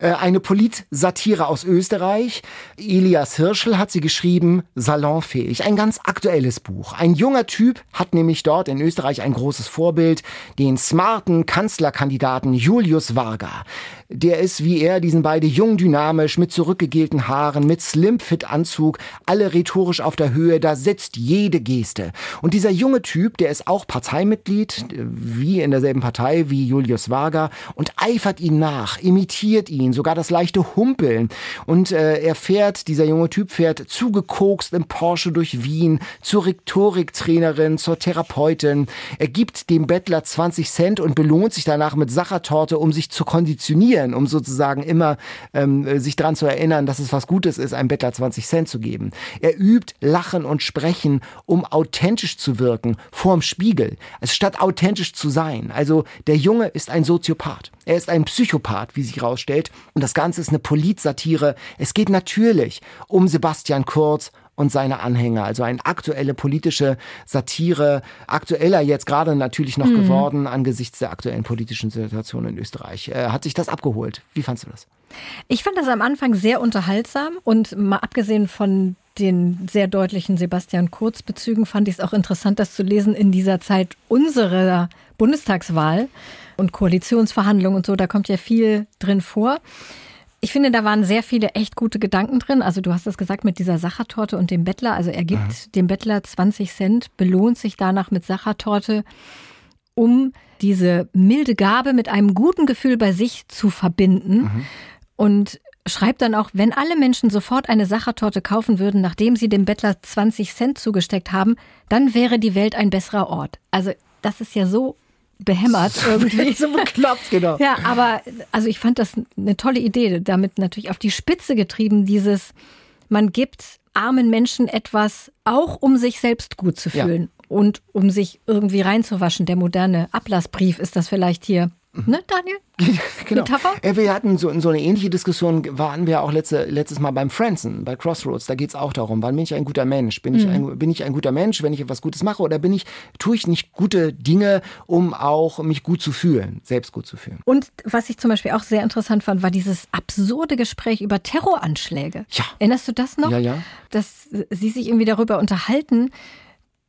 Speaker 2: Äh, eine Politsatire aus Österreich. Elias Hirschel hat sie geschrieben, salonfähig. Ein ganz aktuelles Buch. Ein junger Typ hat nämlich dort in Österreich ein großes Vorbild, den smarten Kanzlerkandidaten Julius Varga. Der ist wie er, diesen beide jung, dynamisch, mit zurückgegelten Haaren, mit Slim-Fit-Anzug, alle rhetorisch auf der Höhe, da sitzt jede Geste. Und dieser junge Typ, der ist auch Parteimitglied, wie in derselben Partei wie Julius Varga, und eifert ihn nach, imitiert ihn, sogar das leichte Humpeln. Und äh, er fährt, dieser junge Typ fährt zugekokst im Porsche durch Wien, zur Rhetoriktrainerin, zur Therapeutin. Er gibt dem Bettler 20 Cent und belohnt sich danach mit Sachertorte, um sich zu konditionieren motivieren, um sozusagen immer ähm, sich daran zu erinnern, dass es was Gutes ist, einem Bettler 20 Cent zu geben. Er übt Lachen und Sprechen, um authentisch zu wirken, vorm Spiegel, also statt authentisch zu sein. Also der Junge ist ein Soziopath. Er ist ein Psychopath, wie sich herausstellt. Und das Ganze ist eine Politsatire. Es geht natürlich um Sebastian Kurz und seine Anhänger. Also eine aktuelle politische Satire, aktueller jetzt gerade natürlich noch mhm. geworden angesichts der aktuellen politischen Situation in Österreich. Äh, hat sich das abgeholt? Wie fandst du das?
Speaker 3: Ich fand das am Anfang sehr unterhaltsam und mal abgesehen von den sehr deutlichen Sebastian Kurz-Bezügen fand ich es auch interessant, das zu lesen in dieser Zeit unserer Bundestagswahl und Koalitionsverhandlungen und so. Da kommt ja viel drin vor. Ich finde, da waren sehr viele echt gute Gedanken drin. Also du hast es gesagt mit dieser Sachertorte und dem Bettler. Also er gibt mhm. dem Bettler 20 Cent, belohnt sich danach mit Sachertorte, um diese milde Gabe mit einem guten Gefühl bei sich zu verbinden. Mhm. Und schreibt dann auch, wenn alle Menschen sofort eine Sachertorte kaufen würden, nachdem sie dem Bettler 20 Cent zugesteckt haben, dann wäre die Welt ein besserer Ort. Also das ist ja so behämmert irgendwie.
Speaker 2: so bekloppt, genau.
Speaker 3: Ja, aber also ich fand das eine tolle Idee, damit natürlich auf die Spitze getrieben, dieses, man gibt armen Menschen etwas, auch um sich selbst gut zu fühlen ja. und um sich irgendwie reinzuwaschen. Der moderne Ablassbrief ist das vielleicht hier. Ne, Daniel?
Speaker 2: genau. Metapher? Äh, wir hatten so, so eine ähnliche Diskussion, waren wir auch letzte, letztes Mal beim Franzen, bei Crossroads. Da geht es auch darum, wann bin ich ein guter Mensch? Bin, mhm. ich ein, bin ich ein guter Mensch, wenn ich etwas Gutes mache? Oder bin ich, tue ich nicht gute Dinge, um auch mich gut zu fühlen, selbst gut zu fühlen?
Speaker 3: Und was ich zum Beispiel auch sehr interessant fand, war dieses absurde Gespräch über Terroranschläge.
Speaker 2: Ja.
Speaker 3: Erinnerst du das noch?
Speaker 2: Ja, ja.
Speaker 3: Dass sie sich irgendwie darüber unterhalten,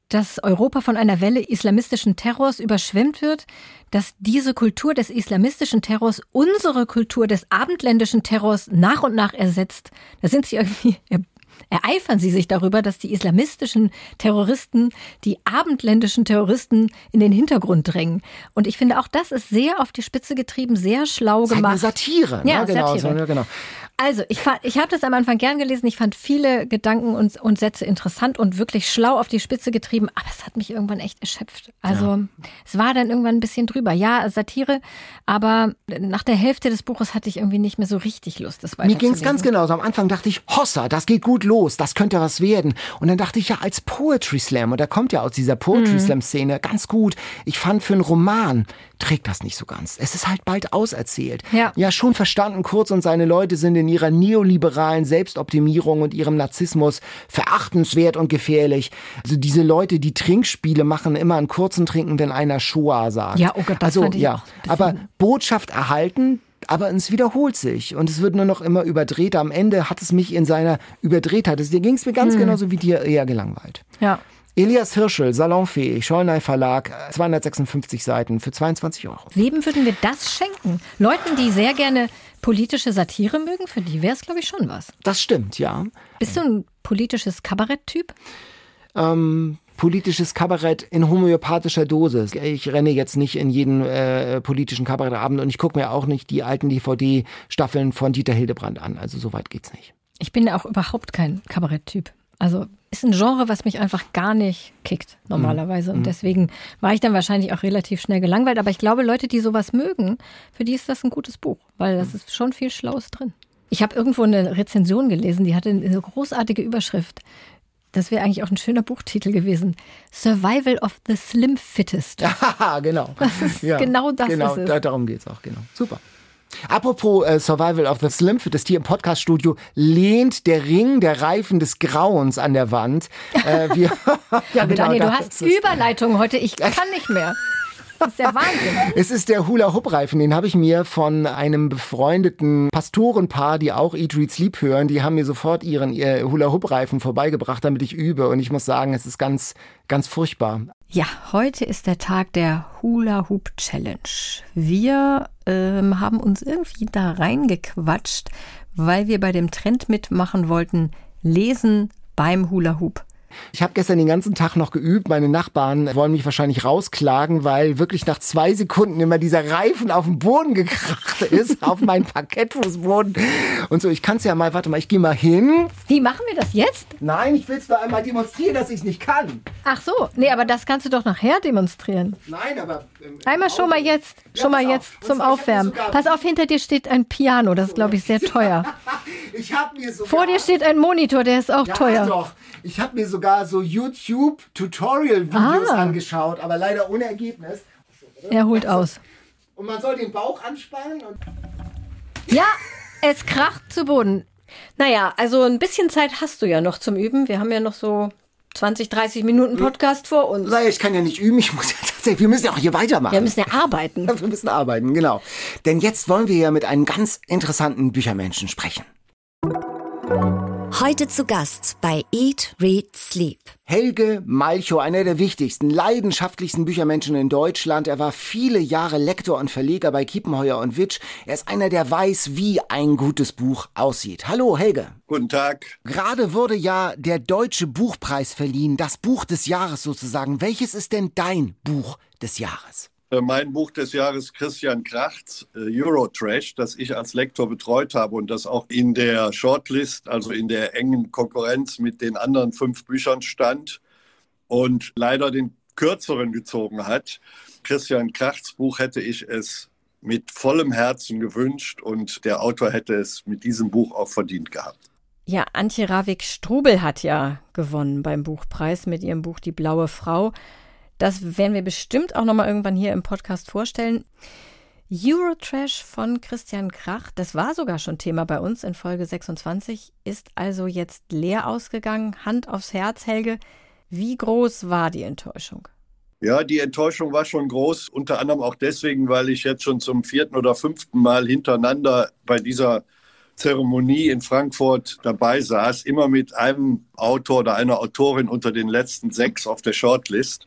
Speaker 3: dass Europa von einer Welle islamistischen Terrors überschwemmt wird, dass diese Kultur des islamistischen Terrors unsere Kultur des abendländischen Terrors nach und nach ersetzt. Da sind sie irgendwie ereifern sie sich darüber, dass die islamistischen Terroristen die abendländischen Terroristen in den Hintergrund drängen. Und ich finde, auch das ist sehr auf die Spitze getrieben, sehr schlau gemacht. Eine
Speaker 2: Satire.
Speaker 3: Ne? Ja,
Speaker 2: genau,
Speaker 3: Satire.
Speaker 2: So, genau.
Speaker 3: Also, ich, ich habe das am Anfang gern gelesen. Ich fand viele Gedanken und, und Sätze interessant und wirklich schlau auf die Spitze getrieben. Aber es hat mich irgendwann echt erschöpft. Also, ja. es war dann irgendwann ein bisschen drüber. Ja, Satire, aber nach der Hälfte des Buches hatte ich irgendwie nicht mehr so richtig Lust, das
Speaker 2: Mir ging es ganz genauso. Am Anfang dachte ich, Hossa, das geht gut los, das könnte was werden. Und dann dachte ich, ja, als Poetry Slam, und der kommt ja aus dieser Poetry mhm. Slam Szene, ganz gut. Ich fand für einen Roman trägt das nicht so ganz. Es ist halt bald auserzählt.
Speaker 3: Ja.
Speaker 2: ja, schon verstanden, Kurz und seine Leute sind in ihrer neoliberalen Selbstoptimierung und ihrem Narzissmus verachtenswert und gefährlich. Also diese Leute, die Trinkspiele machen, immer einen kurzen Trinken, wenn einer Shoah sagt.
Speaker 3: Ja, oh Gott, das
Speaker 2: also,
Speaker 3: fand ich
Speaker 2: ja, aber Botschaft erhalten, aber es wiederholt sich und es wird nur noch immer überdreht. Am Ende hat es mich in seiner Überdrehtheit, dir ging es mir ganz hm. genauso wie dir eher gelangweilt.
Speaker 3: Ja.
Speaker 2: Elias Hirschel, salonfähig, Schollnei Verlag, 256 Seiten für 22 Euro.
Speaker 3: Wem würden wir das schenken? Leuten, die sehr gerne politische Satire mögen, für die wäre es, glaube ich, schon was.
Speaker 2: Das stimmt, ja.
Speaker 3: Bist du ein politisches Kabarett-Typ?
Speaker 2: Ähm, politisches Kabarett in homöopathischer Dosis. Ich renne jetzt nicht in jeden äh, politischen Kabarettabend und ich gucke mir auch nicht die alten DVD-Staffeln von Dieter Hildebrand an. Also so weit geht's nicht.
Speaker 3: Ich bin ja auch überhaupt kein Kabaretttyp. Also ist ein Genre, was mich einfach gar nicht kickt normalerweise. Und mhm. deswegen war ich dann wahrscheinlich auch relativ schnell gelangweilt. Aber ich glaube, Leute, die sowas mögen, für die ist das ein gutes Buch, weil das ist schon viel Schlaues drin. Ich habe irgendwo eine Rezension gelesen, die hatte eine großartige Überschrift. Das wäre eigentlich auch ein schöner Buchtitel gewesen. Survival of the Slim Fittest.
Speaker 2: Ja, genau.
Speaker 3: Das ist ja, genau das.
Speaker 2: Genau,
Speaker 3: ist es.
Speaker 2: darum geht es auch, genau. Super. Apropos äh, Survival of the Slim Fit, das hier im Podcaststudio lehnt der Ring der Reifen des Grauens an der Wand.
Speaker 3: Äh, wir, ja, genau, Daniel, du hast Überleitung heute, ich kann nicht mehr. Das ist der Wahnsinn.
Speaker 2: Es ist der Hula-Hoop-Reifen, den habe ich mir von einem befreundeten Pastorenpaar, die auch Eat, Read, Sleep hören, die haben mir sofort ihren ihr Hula-Hoop-Reifen vorbeigebracht, damit ich übe. Und ich muss sagen, es ist ganz, ganz furchtbar.
Speaker 4: Ja, heute ist der Tag der Hula Hoop Challenge. Wir ähm, haben uns irgendwie da reingequatscht, weil wir bei dem Trend mitmachen wollten, lesen beim Hula Hoop.
Speaker 2: Ich habe gestern den ganzen Tag noch geübt. Meine Nachbarn wollen mich wahrscheinlich rausklagen, weil wirklich nach zwei Sekunden immer dieser Reifen auf den Boden gekracht ist, auf meinen Parkettfußboden. Und so, ich kann es ja mal, warte mal, ich gehe mal hin.
Speaker 3: Wie machen wir das jetzt?
Speaker 2: Nein, ich will es nur einmal demonstrieren, dass ich es nicht kann.
Speaker 3: Ach so, nee, aber das kannst du doch nachher demonstrieren.
Speaker 2: Nein, aber.
Speaker 3: Ähm, Einmal schon mal jetzt, ja, schon mal jetzt auf. zum Aufwärmen. Pass auf, hinter dir steht ein Piano, das ist, glaube ich, sehr teuer.
Speaker 2: ich habe mir sogar.
Speaker 3: Vor dir steht ein Monitor, der ist auch
Speaker 2: ja,
Speaker 3: teuer.
Speaker 2: Doch. Ich habe mir sogar so YouTube-Tutorial-Videos ah. angeschaut, aber leider ohne Ergebnis.
Speaker 3: Er holt aus.
Speaker 2: Und man soll den Bauch anspannen.
Speaker 3: ja, es kracht zu Boden. Naja, also ein bisschen Zeit hast du ja noch zum Üben. Wir haben ja noch so 20, 30 Minuten hm. Podcast vor uns.
Speaker 2: Naja, ich kann ja nicht üben, ich muss ja tatsächlich, wir müssen ja auch hier weitermachen.
Speaker 3: Wir müssen ja arbeiten.
Speaker 2: Wir müssen arbeiten, genau. Denn jetzt wollen wir ja mit einem ganz interessanten Büchermenschen sprechen.
Speaker 1: Heute zu Gast bei Eat, Read, Sleep.
Speaker 2: Helge Malchow, einer der wichtigsten, leidenschaftlichsten Büchermenschen in Deutschland. Er war viele Jahre Lektor und Verleger bei Kiepenheuer und Witsch. Er ist einer, der weiß, wie ein gutes Buch aussieht. Hallo, Helge.
Speaker 5: Guten Tag.
Speaker 2: Gerade wurde ja der Deutsche Buchpreis verliehen, das Buch des Jahres sozusagen. Welches ist denn dein Buch des Jahres?
Speaker 5: Äh, mein Buch des Jahres Christian Krachts, äh, Eurotrash, das ich als Lektor betreut habe und das auch in der Shortlist, also in der engen Konkurrenz mit den anderen fünf Büchern stand und leider den kürzeren gezogen hat. Christian Krachts Buch hätte ich es mit vollem Herzen gewünscht und der Autor hätte es mit diesem Buch auch verdient gehabt.
Speaker 4: Ja, Antje Ravik-Strubel hat ja gewonnen beim Buchpreis mit ihrem Buch Die blaue Frau. Das werden wir bestimmt auch nochmal irgendwann hier im Podcast vorstellen. Eurotrash von Christian Krach, das war sogar schon Thema bei uns in Folge 26, ist also jetzt leer ausgegangen. Hand aufs Herz, Helge. Wie groß war die Enttäuschung?
Speaker 5: Ja, die Enttäuschung war schon groß, unter anderem auch deswegen, weil ich jetzt schon zum vierten oder fünften Mal hintereinander bei dieser Zeremonie in Frankfurt dabei saß, immer mit einem Autor oder einer Autorin unter den letzten sechs auf der Shortlist.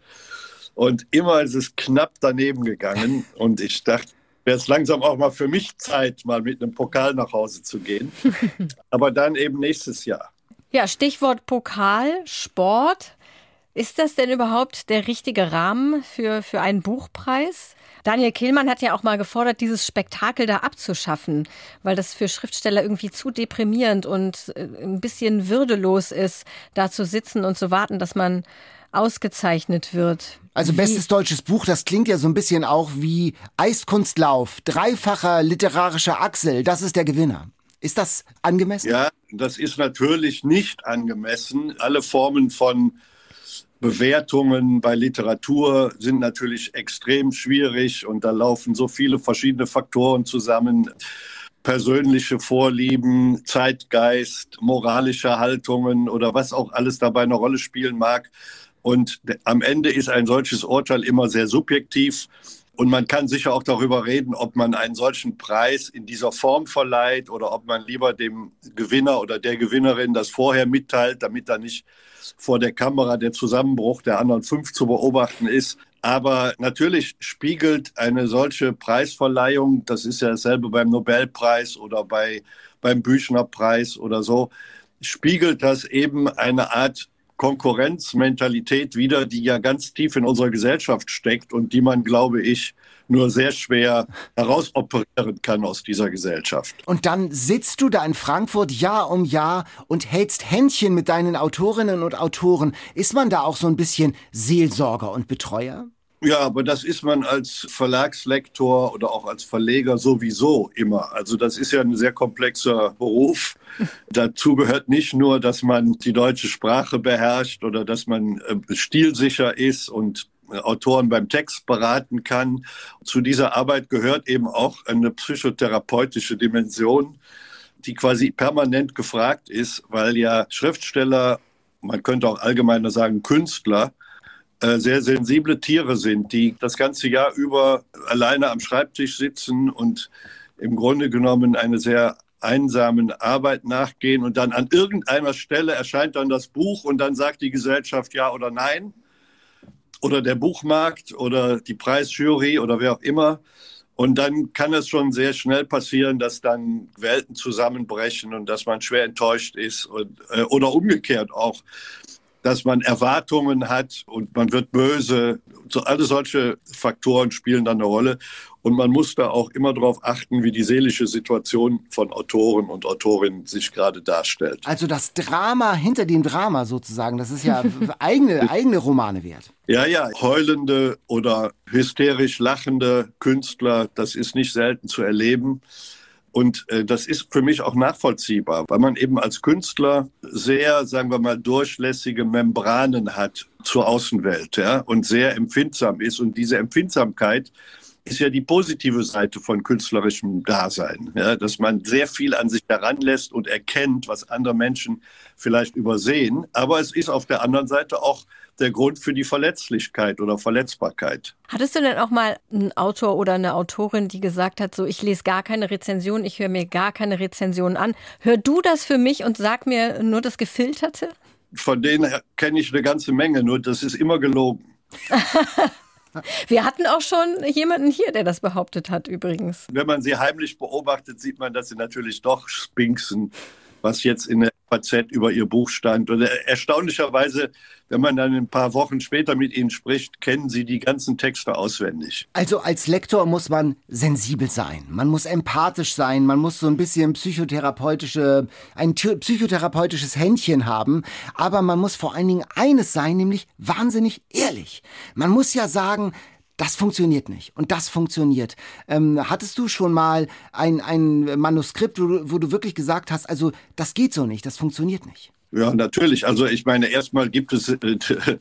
Speaker 5: Und immer ist es knapp daneben gegangen. Und ich dachte, wäre es langsam auch mal für mich Zeit, mal mit einem Pokal nach Hause zu gehen. Aber dann eben nächstes Jahr.
Speaker 4: Ja, Stichwort Pokal, Sport. Ist das denn überhaupt der richtige Rahmen für, für einen Buchpreis? Daniel Kehlmann hat ja auch mal gefordert, dieses Spektakel da abzuschaffen, weil das für Schriftsteller irgendwie zu deprimierend und äh, ein bisschen würdelos ist, da zu sitzen und zu warten, dass man ausgezeichnet wird.
Speaker 2: Also bestes deutsches Buch, das klingt ja so ein bisschen auch wie Eiskunstlauf, dreifacher literarischer Axel, das ist der Gewinner. Ist das angemessen?
Speaker 5: Ja, das ist natürlich nicht angemessen. Alle Formen von Bewertungen bei Literatur sind natürlich extrem schwierig und da laufen so viele verschiedene Faktoren zusammen. Persönliche Vorlieben, Zeitgeist, moralische Haltungen oder was auch alles dabei eine Rolle spielen mag. Und am Ende ist ein solches Urteil immer sehr subjektiv. Und man kann sicher auch darüber reden, ob man einen solchen Preis in dieser Form verleiht oder ob man lieber dem Gewinner oder der Gewinnerin das vorher mitteilt, damit da nicht vor der Kamera der Zusammenbruch der anderen fünf zu beobachten ist. Aber natürlich spiegelt eine solche Preisverleihung, das ist ja dasselbe beim Nobelpreis oder bei, beim Büchnerpreis oder so, spiegelt das eben eine Art Konkurrenzmentalität wieder, die ja ganz tief in unserer Gesellschaft steckt und die man, glaube ich, nur sehr schwer herausoperieren kann aus dieser Gesellschaft.
Speaker 2: Und dann sitzt du da in Frankfurt Jahr um Jahr und hältst Händchen mit deinen Autorinnen und Autoren. Ist man da auch so ein bisschen Seelsorger und Betreuer?
Speaker 5: Ja, aber das ist man als Verlagslektor oder auch als Verleger sowieso immer. Also das ist ja ein sehr komplexer Beruf. Dazu gehört nicht nur, dass man die deutsche Sprache beherrscht oder dass man äh, stilsicher ist und äh, Autoren beim Text beraten kann. Zu dieser Arbeit gehört eben auch eine psychotherapeutische Dimension, die quasi permanent gefragt ist, weil ja Schriftsteller, man könnte auch allgemeiner sagen Künstler, sehr sensible Tiere sind, die das ganze Jahr über alleine am Schreibtisch sitzen und im Grunde genommen eine sehr einsamen Arbeit nachgehen und dann an irgendeiner Stelle erscheint dann das Buch und dann sagt die Gesellschaft ja oder nein oder der Buchmarkt oder die Preisjury oder wer auch immer. Und dann kann es schon sehr schnell passieren, dass dann Welten zusammenbrechen und dass man schwer enttäuscht ist und, äh, oder umgekehrt auch, dass man Erwartungen hat und man wird böse. So, alle solche Faktoren spielen dann eine Rolle. Und man muss da auch immer darauf achten, wie die seelische Situation von Autoren und Autorinnen sich gerade darstellt.
Speaker 2: Also das Drama hinter dem Drama sozusagen, das ist ja eigene, eigene Romane wert.
Speaker 5: Ja, ja, heulende oder hysterisch lachende Künstler, das ist nicht selten zu erleben. Und äh, das ist für mich auch nachvollziehbar, weil man eben als Künstler sehr, sagen wir mal, durchlässige Membranen hat zur Außenwelt ja, und sehr empfindsam ist. Und diese Empfindsamkeit ist ja die positive Seite von künstlerischem Dasein, ja, dass man sehr viel an sich heranlässt und erkennt, was andere Menschen vielleicht übersehen. Aber es ist auf der anderen Seite auch der Grund für die Verletzlichkeit oder Verletzbarkeit.
Speaker 3: Hattest du denn auch mal einen Autor oder eine Autorin, die gesagt hat, so ich lese gar keine Rezension, ich höre mir gar keine Rezension an. Hör du das für mich und sag mir nur das Gefilterte?
Speaker 5: Von denen kenne ich eine ganze Menge, nur das ist immer gelogen.
Speaker 3: Wir hatten auch schon jemanden hier, der das behauptet hat, übrigens.
Speaker 5: Wenn man sie heimlich beobachtet, sieht man, dass sie natürlich doch spinksen, was jetzt in der FAZ über ihr Buch stand. Und erstaunlicherweise, wenn man dann ein paar Wochen später mit ihnen spricht, kennen sie die ganzen Texte auswendig.
Speaker 2: Also als Lektor muss man sensibel sein, man muss empathisch sein, man muss so ein bisschen psychotherapeutische, ein psychotherapeutisches Händchen haben, aber man muss vor allen Dingen eines sein, nämlich wahnsinnig ehrlich. Man muss ja sagen, das funktioniert nicht und das funktioniert. Ähm, hattest du schon mal ein, ein Manuskript, wo du, wo du wirklich gesagt hast, also das geht so nicht, das funktioniert nicht?
Speaker 5: Ja, natürlich. Also ich meine, erstmal gibt es äh,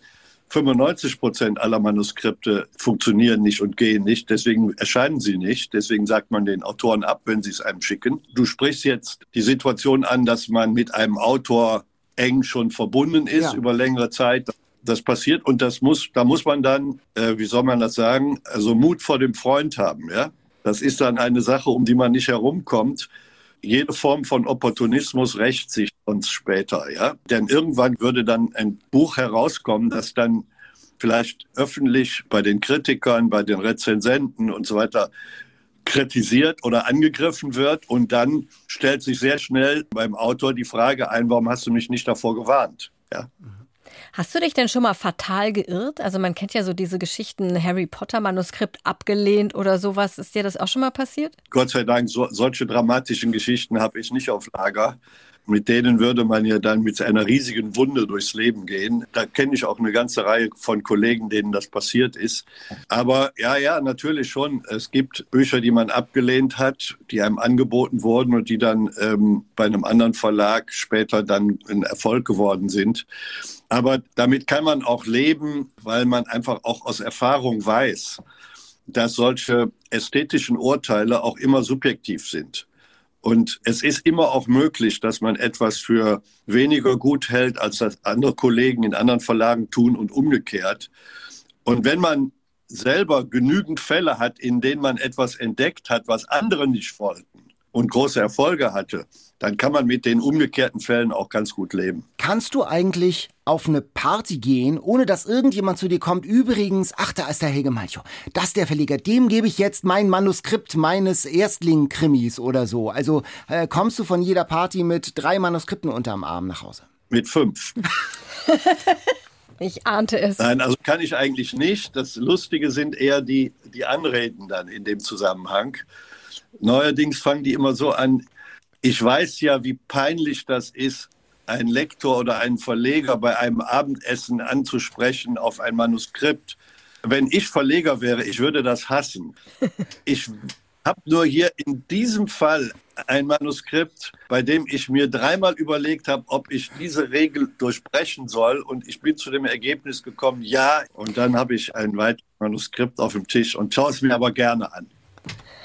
Speaker 5: 95 Prozent aller Manuskripte funktionieren nicht und gehen nicht. Deswegen erscheinen sie nicht. Deswegen sagt man den Autoren ab, wenn sie es einem schicken. Du sprichst jetzt die Situation an, dass man mit einem Autor eng schon verbunden ist ja. über längere Zeit das passiert und das muss, da muss man dann, äh, wie soll man das sagen, also Mut vor dem Freund haben, ja. Das ist dann eine Sache, um die man nicht herumkommt. Jede Form von Opportunismus rächt sich uns später, ja. Denn irgendwann würde dann ein Buch herauskommen, das dann vielleicht öffentlich bei den Kritikern, bei den Rezensenten und so weiter kritisiert oder angegriffen wird. Und dann stellt sich sehr schnell beim Autor die Frage ein, warum hast du mich nicht davor gewarnt? Ja. Mhm.
Speaker 3: Hast du dich denn schon mal fatal geirrt? Also man kennt ja so diese Geschichten, Harry Potter Manuskript abgelehnt oder sowas. Ist dir das auch schon mal passiert?
Speaker 5: Gott sei Dank, so, solche dramatischen Geschichten habe ich nicht auf Lager. Mit denen würde man ja dann mit einer riesigen Wunde durchs Leben gehen. Da kenne ich auch eine ganze Reihe von Kollegen, denen das passiert ist. Aber ja, ja, natürlich schon. Es gibt Bücher, die man abgelehnt hat, die einem angeboten wurden und die dann ähm, bei einem anderen Verlag später dann ein Erfolg geworden sind. Aber damit kann man auch leben, weil man einfach auch aus Erfahrung weiß, dass solche ästhetischen Urteile auch immer subjektiv sind. Und es ist immer auch möglich, dass man etwas für weniger gut hält, als das andere Kollegen in anderen Verlagen tun und umgekehrt. Und wenn man selber genügend Fälle hat, in denen man etwas entdeckt hat, was andere nicht wollten und große Erfolge hatte, dann kann man mit den umgekehrten Fällen auch ganz gut leben.
Speaker 2: Kannst du eigentlich auf eine Party gehen, ohne dass irgendjemand zu dir kommt? Übrigens, ach, da ist der Helge Malchow. Das ist der Verleger. Dem gebe ich jetzt mein Manuskript meines Erstling-Krimis oder so. Also äh, kommst du von jeder Party mit drei Manuskripten unterm Arm nach Hause?
Speaker 5: Mit fünf.
Speaker 3: Ich ahnte es.
Speaker 5: Nein, also kann ich eigentlich nicht. Das Lustige sind eher die, die Anreden dann in dem Zusammenhang. Neuerdings fangen die immer so an, ich weiß ja, wie peinlich das ist, einen Lektor oder einen Verleger bei einem Abendessen anzusprechen auf ein Manuskript. Wenn ich Verleger wäre, ich würde das hassen. Ich habe nur hier in diesem Fall ein Manuskript, bei dem ich mir dreimal überlegt habe, ob ich diese Regel durchbrechen soll. Und ich bin zu dem Ergebnis gekommen, ja. Und dann habe ich ein weiteres Manuskript auf dem Tisch und schaue es mir aber gerne an.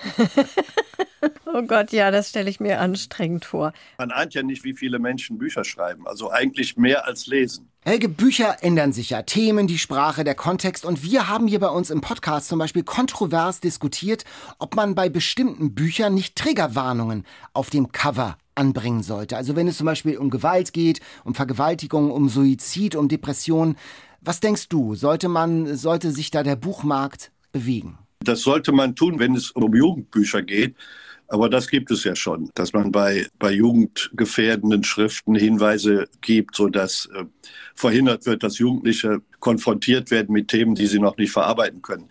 Speaker 3: oh Gott, ja, das stelle ich mir anstrengend vor.
Speaker 5: Man ahnt ja nicht, wie viele Menschen Bücher schreiben. Also eigentlich mehr als lesen.
Speaker 2: Helge, Bücher ändern sich ja. Themen, die Sprache, der Kontext. Und wir haben hier bei uns im Podcast zum Beispiel kontrovers diskutiert, ob man bei bestimmten Büchern nicht Triggerwarnungen auf dem Cover anbringen sollte. Also wenn es zum Beispiel um Gewalt geht, um Vergewaltigung, um Suizid, um Depression. Was denkst du? Sollte man, sollte sich da der Buchmarkt bewegen?
Speaker 5: Das sollte man tun, wenn es um Jugendbücher geht. Aber das gibt es ja schon, dass man bei, bei jugendgefährdenden Schriften Hinweise gibt, sodass äh, verhindert wird, dass Jugendliche konfrontiert werden mit Themen, die sie noch nicht verarbeiten können.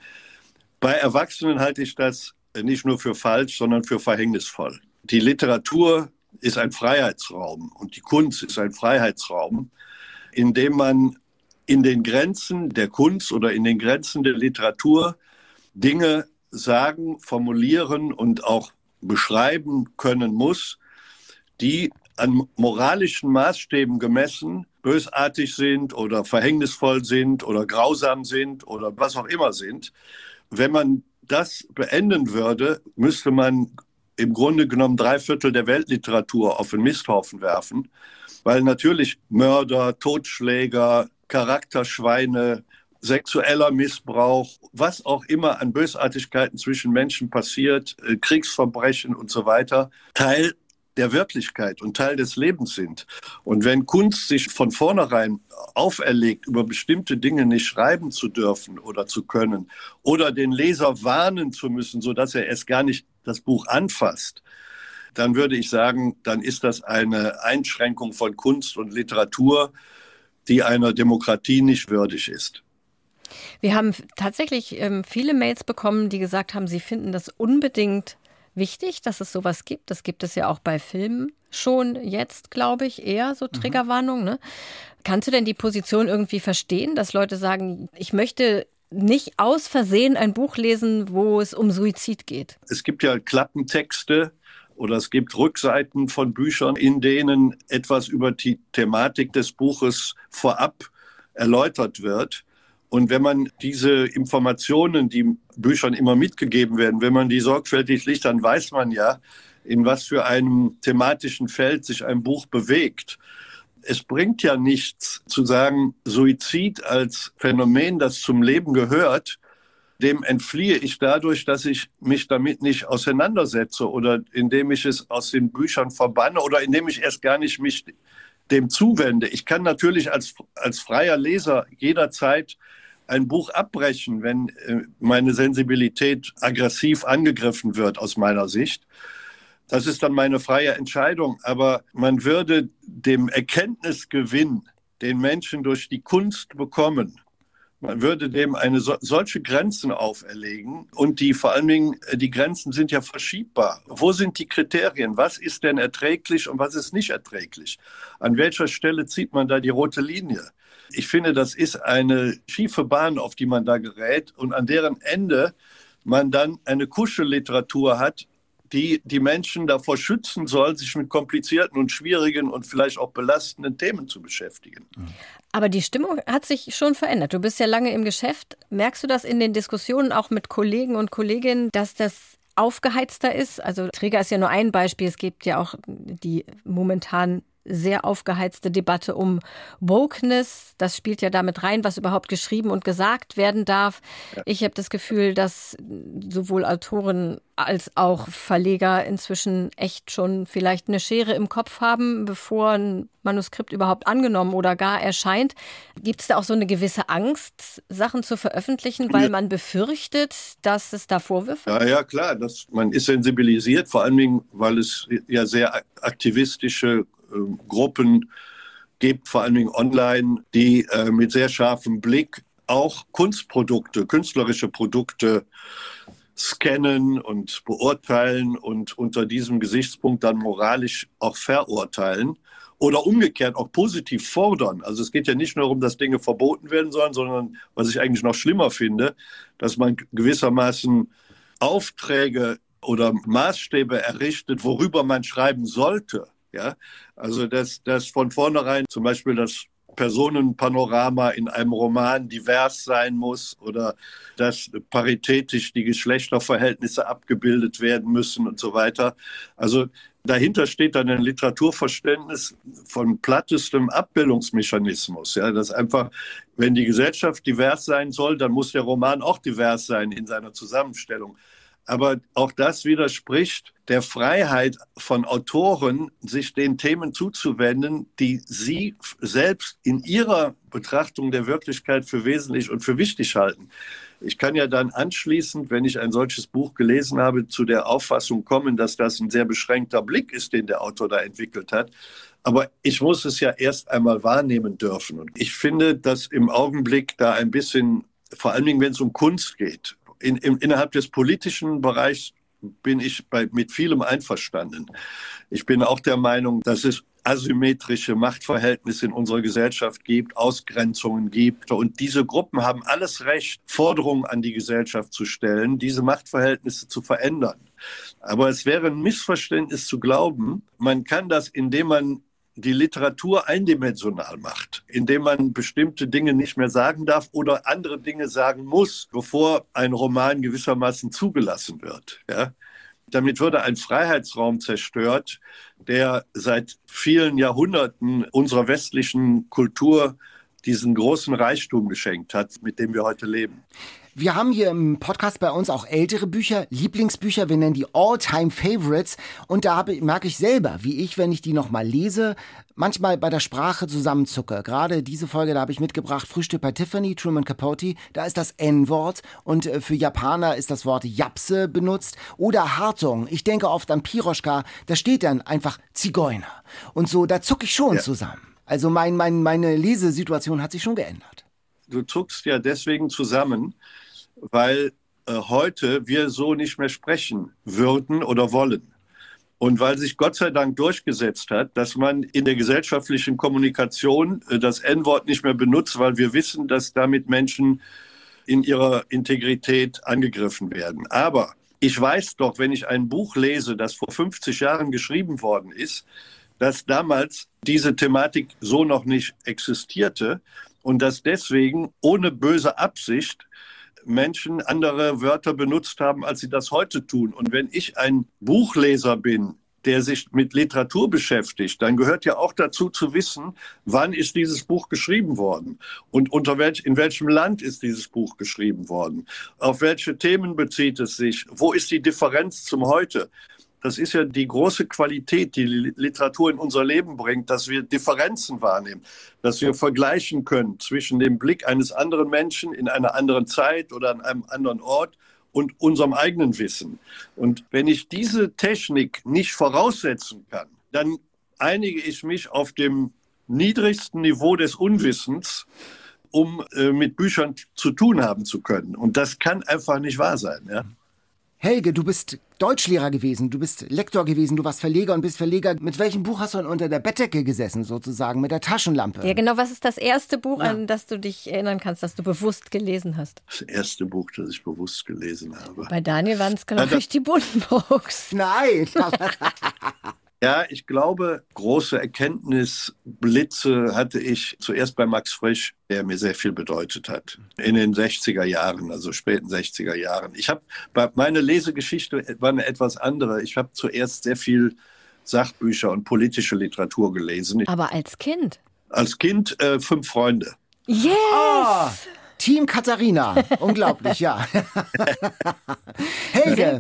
Speaker 5: Bei Erwachsenen halte ich das nicht nur für falsch, sondern für verhängnisvoll. Die Literatur ist ein Freiheitsraum und die Kunst ist ein Freiheitsraum, in dem man in den Grenzen der Kunst oder in den Grenzen der Literatur Dinge sagen, formulieren und auch beschreiben können muss, die an moralischen Maßstäben gemessen bösartig sind oder verhängnisvoll sind oder grausam sind oder was auch immer sind. Wenn man das beenden würde, müsste man im Grunde genommen drei Viertel der Weltliteratur auf den Misthaufen werfen, weil natürlich Mörder, Totschläger, Charakterschweine, sexueller Missbrauch, was auch immer an Bösartigkeiten zwischen Menschen passiert, äh, Kriegsverbrechen und so weiter, Teil der Wirklichkeit und Teil des Lebens sind. Und wenn Kunst sich von vornherein auferlegt, über bestimmte Dinge nicht schreiben zu dürfen oder zu können oder den Leser warnen zu müssen, sodass er erst gar nicht das Buch anfasst, dann würde ich sagen, dann ist das eine Einschränkung von Kunst und Literatur, die einer Demokratie nicht würdig ist.
Speaker 3: Wir haben tatsächlich ähm, viele Mails bekommen, die gesagt haben, sie finden das unbedingt wichtig, dass es sowas gibt. Das gibt es ja auch bei Filmen schon jetzt, glaube ich, eher so mhm. Triggerwarnung. Ne? Kannst du denn die Position irgendwie verstehen, dass Leute sagen, ich möchte nicht aus Versehen ein Buch lesen, wo es um Suizid geht?
Speaker 5: Es gibt ja Klappentexte oder es gibt Rückseiten von Büchern, in denen etwas über die Thematik des Buches vorab erläutert wird. Und wenn man diese Informationen, die Büchern immer mitgegeben werden, wenn man die sorgfältig liest, dann weiß man ja, in was für einem thematischen Feld sich ein Buch bewegt. Es bringt ja nichts zu sagen, Suizid als Phänomen, das zum Leben gehört, dem entfliehe ich dadurch, dass ich mich damit nicht auseinandersetze oder indem ich es aus den Büchern verbanne oder indem ich erst gar nicht mich dem zuwende. Ich kann natürlich als, als freier Leser jederzeit ein Buch abbrechen, wenn äh, meine Sensibilität aggressiv angegriffen wird aus meiner Sicht. Das ist dann meine freie Entscheidung. Aber man würde dem Erkenntnisgewinn, den Menschen durch die Kunst bekommen, man würde dem eine so, solche Grenzen auferlegen und die vor allen Dingen, äh, die Grenzen sind ja verschiebbar. Wo sind die Kriterien? Was ist denn erträglich und was ist nicht erträglich? An welcher Stelle zieht man da die rote Linie? Ich finde, das ist eine schiefe Bahn, auf die man da gerät und an deren Ende man dann eine Kuschelliteratur hat, die die Menschen davor schützen soll, sich mit komplizierten und schwierigen und vielleicht auch belastenden Themen zu beschäftigen.
Speaker 3: Aber die Stimmung hat sich schon verändert. Du bist ja lange im Geschäft. Merkst du das in den Diskussionen auch mit Kollegen und Kolleginnen, dass das aufgeheizter ist? Also Träger ist ja nur ein Beispiel. Es gibt ja auch die momentan sehr aufgeheizte Debatte um Wokeness. Das spielt ja damit rein, was überhaupt geschrieben und gesagt werden darf. Ja. Ich habe das Gefühl, dass sowohl Autoren als auch Verleger inzwischen echt schon vielleicht eine Schere im Kopf haben, bevor ein Manuskript überhaupt angenommen oder gar erscheint. Gibt es da auch so eine gewisse Angst, Sachen zu veröffentlichen, weil ja. man befürchtet, dass es da Vorwürfe
Speaker 5: Ja, ja, klar. Das, man ist sensibilisiert, vor allen Dingen, weil es ja sehr aktivistische Gruppen gibt, vor allen Dingen online, die äh, mit sehr scharfem Blick auch Kunstprodukte, künstlerische Produkte scannen und beurteilen und unter diesem Gesichtspunkt dann moralisch auch verurteilen oder umgekehrt auch positiv fordern. Also es geht ja nicht nur darum, dass Dinge verboten werden sollen, sondern was ich eigentlich noch schlimmer finde, dass man gewissermaßen Aufträge oder Maßstäbe errichtet, worüber man schreiben sollte. Ja, also dass, dass von vornherein zum Beispiel das Personenpanorama in einem Roman divers sein muss oder dass paritätisch die Geschlechterverhältnisse abgebildet werden müssen und so weiter. Also dahinter steht dann ein Literaturverständnis von plattestem Abbildungsmechanismus. Ja, dass einfach, wenn die Gesellschaft divers sein soll, dann muss der Roman auch divers sein in seiner Zusammenstellung. Aber auch das widerspricht der Freiheit von Autoren, sich den Themen zuzuwenden, die sie selbst in ihrer Betrachtung der Wirklichkeit für wesentlich und für wichtig halten. Ich kann ja dann anschließend, wenn ich ein solches Buch gelesen habe, zu der Auffassung kommen, dass das ein sehr beschränkter Blick ist, den der Autor da entwickelt hat. Aber ich muss es ja erst einmal wahrnehmen dürfen. Und ich finde, dass im Augenblick da ein bisschen, vor allen Dingen, wenn es um Kunst geht, in, in, innerhalb des politischen Bereichs bin ich bei, mit vielem einverstanden. Ich bin auch der Meinung, dass es asymmetrische Machtverhältnisse in unserer Gesellschaft gibt, Ausgrenzungen gibt. Und diese Gruppen haben alles Recht, Forderungen an die Gesellschaft zu stellen, diese Machtverhältnisse zu verändern. Aber es wäre ein Missverständnis zu glauben, man kann das, indem man die Literatur eindimensional macht, indem man bestimmte Dinge nicht mehr sagen darf oder andere Dinge sagen muss, bevor ein Roman gewissermaßen zugelassen wird. Ja? Damit würde ein Freiheitsraum zerstört, der seit vielen Jahrhunderten unserer westlichen Kultur diesen großen Reichtum geschenkt hat, mit dem wir heute leben.
Speaker 2: Wir haben hier im Podcast bei uns auch ältere Bücher, Lieblingsbücher, wir nennen die All-Time-Favorites. Und da habe, merke ich selber, wie ich, wenn ich die nochmal lese, manchmal bei der Sprache zusammenzucke. Gerade diese Folge, da habe ich mitgebracht Frühstück bei Tiffany, Truman Capote. Da ist das N-Wort und äh, für Japaner ist das Wort Japse benutzt. Oder Hartung. Ich denke oft an Piroschka. Da steht dann einfach Zigeuner. Und so, da zucke ich schon ja. zusammen. Also mein, mein, meine Lesesituation hat sich schon geändert.
Speaker 5: Du zuckst ja deswegen zusammen, weil äh, heute wir so nicht mehr sprechen würden oder wollen. Und weil sich Gott sei Dank durchgesetzt hat, dass man in der gesellschaftlichen Kommunikation äh, das N-Wort nicht mehr benutzt, weil wir wissen, dass damit Menschen in ihrer Integrität angegriffen werden. Aber ich weiß doch, wenn ich ein Buch lese, das vor 50 Jahren geschrieben worden ist, dass damals diese Thematik so noch nicht existierte und dass deswegen ohne böse Absicht Menschen andere Wörter benutzt haben, als sie das heute tun. Und wenn ich ein Buchleser bin, der sich mit Literatur beschäftigt, dann gehört ja auch dazu zu wissen, wann ist dieses Buch geschrieben worden und unter welch, in welchem Land ist dieses Buch geschrieben worden, auf welche Themen bezieht es sich, wo ist die Differenz zum Heute. Das ist ja die große Qualität, die Literatur in unser Leben bringt, dass wir Differenzen wahrnehmen, dass wir vergleichen können zwischen dem Blick eines anderen Menschen in einer anderen Zeit oder an einem anderen Ort und unserem eigenen Wissen. Und wenn ich diese Technik nicht voraussetzen kann, dann einige ich mich auf dem niedrigsten Niveau des Unwissens, um äh, mit Büchern zu tun haben zu können. Und das kann einfach nicht wahr sein. Ja?
Speaker 2: Helge, du bist Deutschlehrer gewesen, du bist Lektor gewesen, du warst Verleger und bist Verleger. Mit welchem Buch hast du denn unter der Bettdecke gesessen, sozusagen, mit der Taschenlampe?
Speaker 4: Ja, genau. Was ist das erste Buch, ja. an das du dich erinnern kannst, das du bewusst gelesen hast?
Speaker 5: Das erste Buch, das ich bewusst gelesen habe.
Speaker 4: Bei Daniel waren es, glaube ich, die Buntenbooks.
Speaker 2: Nein!
Speaker 5: Ja, ich glaube, große Erkenntnisblitze hatte ich zuerst bei Max Frisch, der mir sehr viel bedeutet hat. In den 60er Jahren, also späten 60er Jahren. Ich habe, meine Lesegeschichte war eine etwas andere. Ich habe zuerst sehr viel Sachbücher und politische Literatur gelesen.
Speaker 4: Aber als Kind?
Speaker 5: Als Kind äh, fünf Freunde.
Speaker 4: Yes! Oh.
Speaker 2: Team Katharina. Unglaublich, ja. Helge,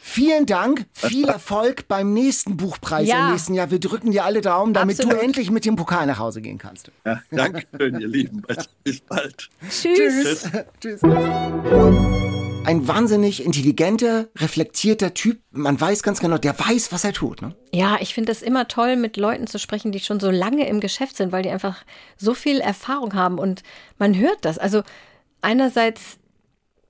Speaker 2: vielen Dank. Viel Erfolg beim nächsten Buchpreis ja. im nächsten Jahr. Wir drücken dir alle Daumen, damit Absolut. du endlich mit dem Pokal nach Hause gehen kannst.
Speaker 5: Ja, danke schön, ihr Lieben. Bis bald.
Speaker 4: Tschüss.
Speaker 2: Tschüss. Tschüss ein wahnsinnig intelligenter, reflektierter Typ. Man weiß ganz genau, der weiß, was er tut. Ne?
Speaker 4: Ja, ich finde es immer toll, mit Leuten zu sprechen, die schon so lange im Geschäft sind, weil die einfach so viel Erfahrung haben und man hört das. Also einerseits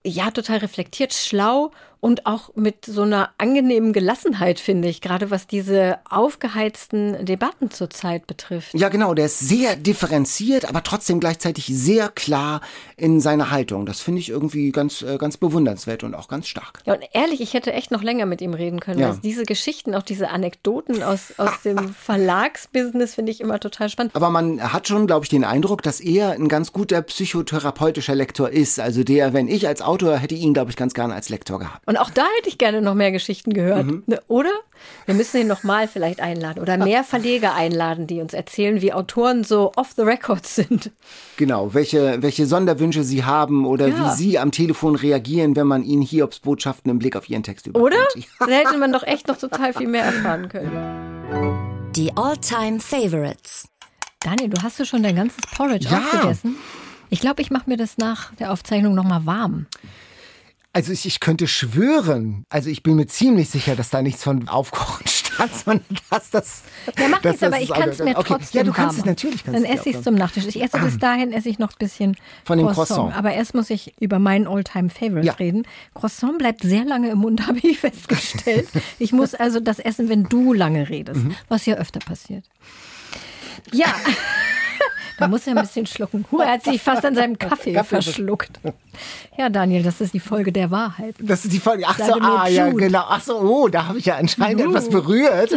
Speaker 3: ja, total reflektiert, schlau und auch mit so einer angenehmen Gelassenheit, finde ich, gerade was diese aufgeheizten Debatten zurzeit betrifft.
Speaker 2: Ja, genau, der ist sehr differenziert, aber trotzdem gleichzeitig sehr klar in seiner Haltung. Das finde ich irgendwie ganz, äh, ganz bewundernswert und auch ganz stark.
Speaker 3: Ja, und ehrlich, ich hätte echt noch länger mit ihm reden können. Ja. diese Geschichten, auch diese Anekdoten aus, aus dem Verlagsbusiness finde ich immer total spannend.
Speaker 2: Aber man hat schon, glaube ich, den Eindruck, dass er ein ganz guter psychotherapeutischer Lektor ist. Also der, wenn ich als Autor hätte ihn, glaube ich, ganz gerne als Lektor gehabt.
Speaker 3: Und auch da hätte ich gerne noch mehr Geschichten gehört, mhm. ne, oder? Wir müssen ihn nochmal vielleicht einladen oder mehr Verleger einladen, die uns erzählen, wie Autoren so off the record sind.
Speaker 2: Genau, welche, welche Sonderwünsche sie haben oder ja. wie sie am Telefon reagieren, wenn man ihnen Hiobs Botschaften im Blick auf ihren Text überbringt.
Speaker 3: Oder? Da hätte man doch echt noch total viel mehr erfahren können.
Speaker 1: Die All-Time Favorites.
Speaker 3: Daniel, du hast du schon dein ganzes Porridge ja. aufgegessen? Ich glaube, ich mache mir das nach der Aufzeichnung nochmal warm.
Speaker 2: Also ich, ich könnte schwören, also ich bin mir ziemlich sicher, dass da nichts von Aufkochen stand, sondern dass das.
Speaker 3: Ja, mach nichts, aber ich kann es mir okay. trotzdem.
Speaker 2: Ja, du kannst es natürlich.
Speaker 3: Kannst Dann esse ich es zum Nachtisch. Ich esse bis dahin esse ich noch ein bisschen
Speaker 2: von dem Croissant. Croissant.
Speaker 3: Aber erst muss ich über meinen Oldtime Favorite ja. reden. Croissant bleibt sehr lange im Mund, habe ich festgestellt. ich muss also das essen, wenn du lange redest, mhm. was ja öfter passiert. Ja. Da muss er ein bisschen schlucken. Huh, er hat sich fast an seinem Kaffee, Kaffee verschluckt. Ja, Daniel, das ist die Folge der Wahrheit.
Speaker 2: Das ist die Folge. Ach so, ah, ja, genau. Ach so, oh, da habe ich ja anscheinend uh. etwas berührt.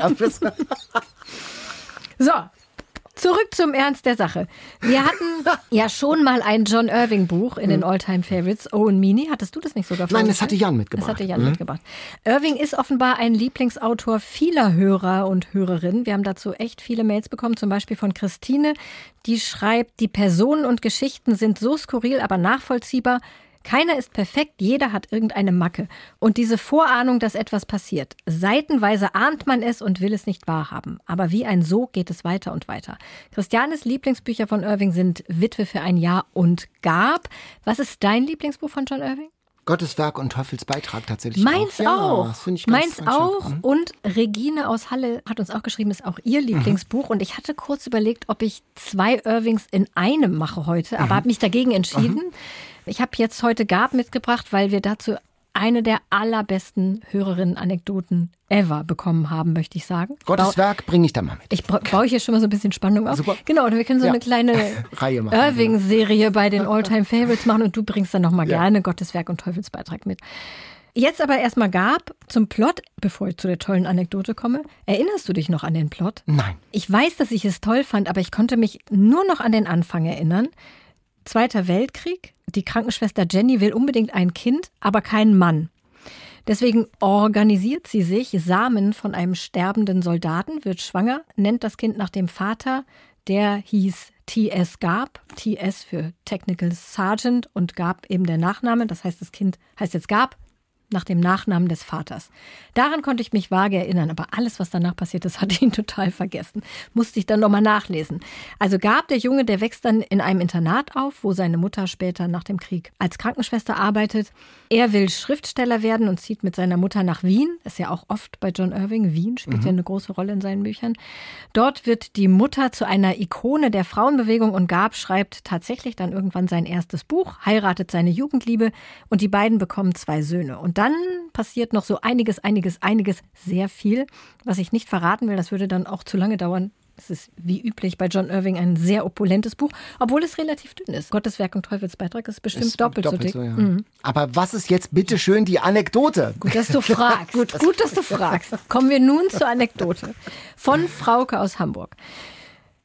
Speaker 3: so, Zurück zum Ernst der Sache. Wir hatten ja schon mal ein John Irving Buch in den mhm. Alltime Favorites. Owen Meany, hattest du das nicht sogar
Speaker 2: Nein, das hatte Jan mitgebracht.
Speaker 3: Das hatte Jan mhm. mitgebracht. Irving ist offenbar ein Lieblingsautor vieler Hörer und Hörerinnen. Wir haben dazu echt viele Mails bekommen, zum Beispiel von Christine, die schreibt, die Personen und Geschichten sind so skurril, aber nachvollziehbar. Keiner ist perfekt, jeder hat irgendeine Macke. Und diese Vorahnung, dass etwas passiert. Seitenweise ahnt man es und will es nicht wahrhaben. Aber wie ein Sog geht es weiter und weiter. Christianes Lieblingsbücher von Irving sind Witwe für ein Jahr und Gab. Was ist dein Lieblingsbuch von John Irving?
Speaker 2: Gottes Werk und Teufels Beitrag tatsächlich.
Speaker 3: Meins
Speaker 2: auch.
Speaker 3: Ja, ich Meins ganz auch. Mhm. Und Regine aus Halle hat uns auch geschrieben, ist auch ihr Lieblingsbuch. Mhm. Und ich hatte kurz überlegt, ob ich zwei Irvings in einem mache heute, aber mhm. habe mich dagegen entschieden. Mhm. Ich habe jetzt heute Gab mitgebracht, weil wir dazu eine der allerbesten Hörerinnen-Anekdoten ever bekommen haben, möchte ich sagen.
Speaker 2: Gottes Werk bringe ich da mal mit.
Speaker 3: Ich baue hier schon mal so ein bisschen Spannung auf. Super. Genau, und wir können so ja. eine kleine Irving-Serie bei den All-Time Favorites machen und du bringst dann nochmal ja. gerne Gottes Werk und Teufelsbeitrag mit. Jetzt aber erstmal Gab zum Plot, bevor ich zu der tollen Anekdote komme. Erinnerst du dich noch an den Plot?
Speaker 2: Nein.
Speaker 3: Ich weiß, dass ich es toll fand, aber ich konnte mich nur noch an den Anfang erinnern. Zweiter Weltkrieg. Die Krankenschwester Jenny will unbedingt ein Kind, aber keinen Mann. Deswegen organisiert sie sich Samen von einem sterbenden Soldaten, wird schwanger, nennt das Kind nach dem Vater, der hieß TS Gab, TS für Technical Sergeant und Gab eben der Nachname, das heißt das Kind heißt jetzt Gab, nach dem Nachnamen des Vaters. Daran konnte ich mich vage erinnern, aber alles, was danach passiert ist, hatte ich ihn total vergessen. Musste ich dann nochmal nachlesen. Also gab der Junge, der wächst dann in einem Internat auf, wo seine Mutter später nach dem Krieg als Krankenschwester arbeitet. Er will Schriftsteller werden und zieht mit seiner Mutter nach Wien. Ist ja auch oft bei John Irving. Wien spielt mhm. ja eine große Rolle in seinen Büchern. Dort wird die Mutter zu einer Ikone der Frauenbewegung und Gab schreibt tatsächlich dann irgendwann sein erstes Buch, heiratet seine Jugendliebe und die beiden bekommen zwei Söhne. Und dann passiert noch so einiges, einiges, einiges, sehr viel, was ich nicht verraten will. Das würde dann auch zu lange dauern. Es ist wie üblich bei John Irving ein sehr opulentes Buch, obwohl es relativ dünn ist. Gottes Werk und Teufelsbeitrag ist bestimmt ist doppelt, doppelt, so dick. So, ja. mhm.
Speaker 2: Aber was ist jetzt bitte schön die Anekdote?
Speaker 3: Gut, dass du fragst. gut, gut, dass du fragst. Kommen wir nun zur Anekdote von Frauke aus Hamburg.